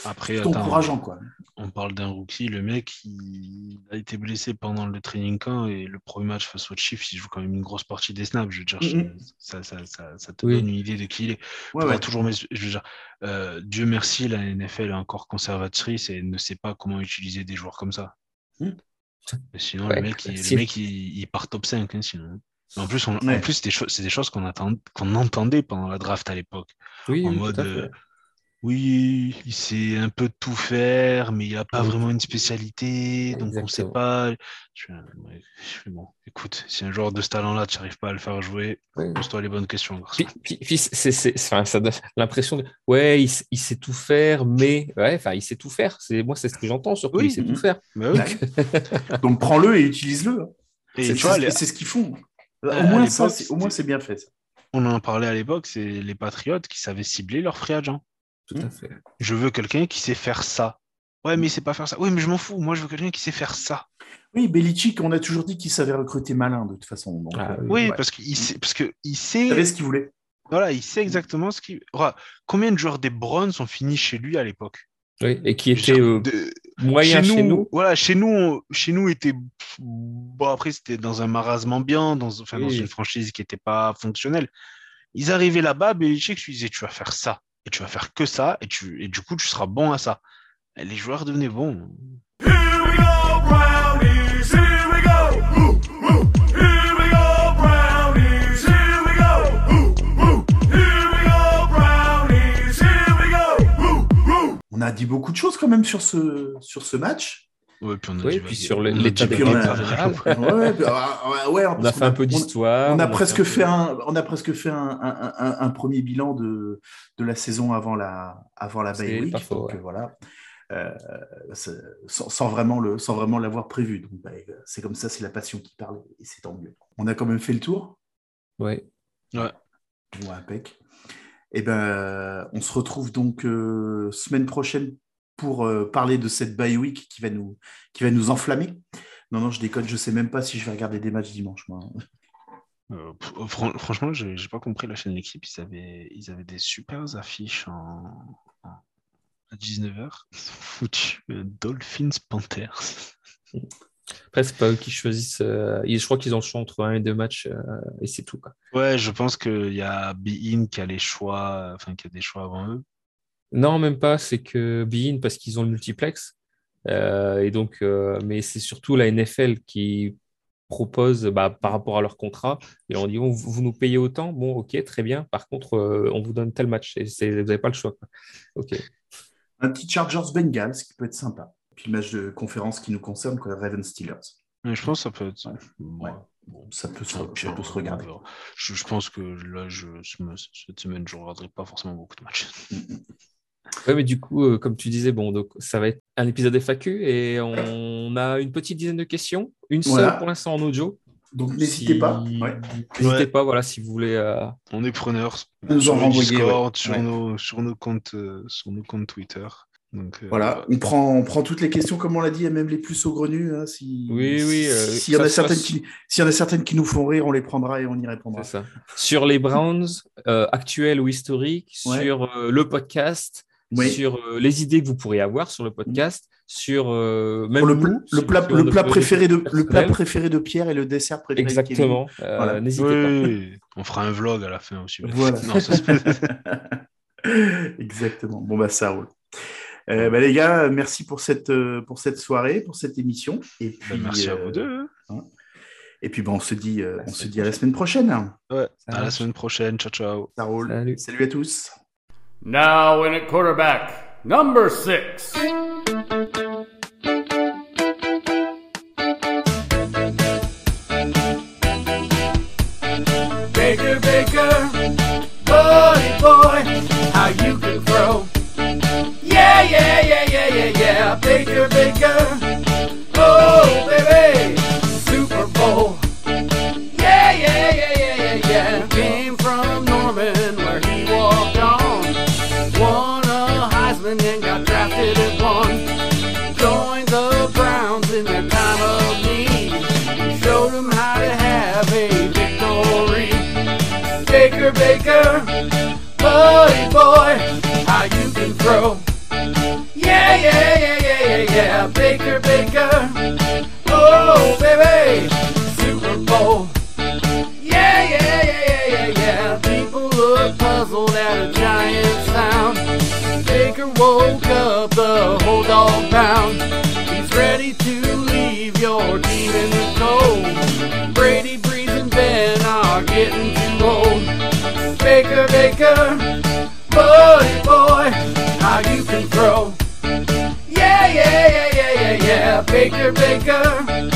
Speaker 3: encourageant. Quoi.
Speaker 4: On parle d'un rookie, le mec il a été blessé pendant le training camp et le premier match face aux Chiefs, il joue quand même une grosse partie des snaps. Je veux dire, ça, ça, ça, te donne une idée de qui il est. toujours, je veux dire, euh, Dieu merci, la NFL est encore conservatrice et ne sait pas comment utiliser des joueurs comme ça. Mm. Sinon, le mec, il, le mec il, part top 5. Hein, sinon. En plus, en plus c'est des, choses qu'on qu'on entendait pendant la draft à l'époque.
Speaker 5: Oui,
Speaker 4: en mode, euh, oui, il sait un peu tout faire, mais il n'a pas vraiment une spécialité, donc on ne sait pas. Je, bon, écoute, si un joueur de ce talent-là, tu n'arrives pas à le faire jouer, pose-toi les bonnes questions.
Speaker 5: ça donne l'impression de, ouais, il, sait tout faire, mais, ouais, enfin, il sait tout faire. C'est moi, c'est ce que j'entends surtout. Oui, il sait tout faire.
Speaker 3: Bah donc prends-le et utilise-le. C'est ce qu'ils font. Au moins, ça, au moins, c'est bien fait.
Speaker 4: On en parlait à l'époque, c'est les Patriotes qui savaient cibler leurs free agents.
Speaker 5: Tout à fait.
Speaker 4: Je veux quelqu'un qui sait faire ça. Ouais, mais il sait pas faire ça. Oui, mais je m'en fous. Moi, je veux quelqu'un qui sait faire ça.
Speaker 3: Oui, Belichick, on a toujours dit qu'il savait recruter malin de toute façon.
Speaker 4: Ah euh, oui, parce qu'il sait, parce que il sait.
Speaker 3: savait ce qu'il voulait.
Speaker 4: Voilà, il sait exactement ce qu'il. Combien de joueurs des Browns sont finis chez lui à l'époque?
Speaker 5: Oui, et qui était euh, moyen chez nous,
Speaker 4: Voilà, chez nous, chez nous était bon après c'était dans un marasme ambiant, dans, enfin, dans une franchise qui n'était pas fonctionnelle. Ils arrivaient là-bas, Belichick lui disait tu vas faire ça et tu vas faire que ça et tu et du coup tu seras bon à ça. Et les joueurs devenaient bons.
Speaker 3: A dit beaucoup de choses quand même sur ce, sur ce match.
Speaker 4: Ouais, puis on a
Speaker 5: Oui, puis sur
Speaker 4: On
Speaker 5: l'état des.
Speaker 3: Ouais, ouais, ouais,
Speaker 5: On a fait un peu d'histoire.
Speaker 3: On a
Speaker 5: on
Speaker 3: presque fait un, on a presque fait un, un- un- un premier bilan de, de la saison avant la, avant la bye week.
Speaker 5: faux,
Speaker 3: donc,
Speaker 5: ouais.
Speaker 3: voilà. Euh, c'est- sans, sans vraiment le, sans vraiment l'avoir prévu. Donc, bah, c'est comme ça, c'est la passion qui parle et c'est tant mieux. On a quand même fait le tour.
Speaker 5: Ouais.
Speaker 3: Ouais, impec. Et ben, on se retrouve donc euh, semaine prochaine pour euh, parler de cette bye week qui va nous, qui va nous enflammer. Non, non, je déconne. Je sais même pas si je vais regarder des matchs dimanche.
Speaker 4: Euh, franchement, j'ai j'ai pas compris la chaîne L'équipe. Ils avaient, ils avaient des super affiches en, à 19h. Ils ont foutu euh, Dolphins Panthers.
Speaker 5: Après, c'est pas eux qui choisissent. euh, Je crois qu'ils ont le choix entre un et deux matchs euh, et c'est tout. Quoi.
Speaker 4: Ouais, je pense qu'il y a Be-In qui a les choix, enfin qui a des choix avant eux.
Speaker 5: Non, même pas. C'est que Bein parce qu'ils ont le multiplex. Euh, et donc, euh, mais c'est surtout la NFL qui propose bah, par rapport à leur contrat. Et on dit oh, vous nous payez autant? Bon, ok, très bien. Par contre, euh, on vous donne tel match. Et vous n'avez pas le choix. quoi. Ok.
Speaker 3: Un petit Chargers Bengals qui peut être sympa. Puis le match de conférence qui nous concerne, quoi, Ravens Steelers.
Speaker 4: Mais je pense que ça peut être.
Speaker 3: Ouais.
Speaker 4: Ouais.
Speaker 3: Bon, ça peut, se,
Speaker 4: Ça,
Speaker 3: peut se regarder.
Speaker 4: Je, je pense que là, je, cette semaine, je ne regarderai pas forcément beaucoup de matchs.
Speaker 5: Ouais, mais du coup, euh, comme tu disais, bon, donc ça va être un épisode FAQ et on a une petite dizaine de questions, une seule
Speaker 3: Voilà.
Speaker 5: pour l'instant en audio.
Speaker 3: Donc n'hésitez
Speaker 5: Si-
Speaker 3: pas. Ouais.
Speaker 5: N'hésitez
Speaker 4: Ouais.
Speaker 5: pas, voilà, si vous voulez. euh,
Speaker 4: On est preneurs
Speaker 3: Nous
Speaker 4: sur
Speaker 3: en
Speaker 4: Discord,
Speaker 3: ouais.
Speaker 4: sur,
Speaker 3: Ouais.
Speaker 4: Nos, sur, nos comptes, euh, sur nos comptes Twitter. Donc, euh,
Speaker 3: Voilà, on prend, on prend toutes les questions, comme on l'a dit, et même les plus saugrenues. hein, si,
Speaker 5: Oui, oui, euh,
Speaker 3: S'il y, en a certaines
Speaker 5: passe-
Speaker 3: qui- y en a certaines qui nous font rire, on les prendra et on y répondra.
Speaker 5: C'est ça. Sur les Browns, euh, actuels ou historiques,
Speaker 3: Ouais.
Speaker 5: sur euh, le podcast,
Speaker 3: Oui.
Speaker 5: sur euh, les idées que vous pourriez avoir sur le podcast, sur euh, même
Speaker 3: Pour le, plat, le plat préféré de le plat préféré de Pierre et le dessert préféré.
Speaker 5: Exactement. Euh,
Speaker 3: Voilà.
Speaker 5: N'hésitez pas.
Speaker 4: oui, on fera un vlog à la fin aussi.
Speaker 3: Voilà.
Speaker 4: Non, ça,
Speaker 3: Exactement. Bon bah ça roule. Euh, bah, les gars, merci pour cette euh, pour cette soirée, pour cette émission. Et puis
Speaker 4: Bah, merci à
Speaker 3: euh,
Speaker 4: vous deux.
Speaker 3: Et puis bon, on se dit euh,
Speaker 5: La
Speaker 3: on se dit à la semaine prochaine.
Speaker 4: Ouais, à la semaine prochaine. Ciao, ciao.
Speaker 3: Ça roule.
Speaker 5: Salut.
Speaker 3: Salut à tous.
Speaker 6: Now in at quarterback, number six. Baker, Baker, Baker,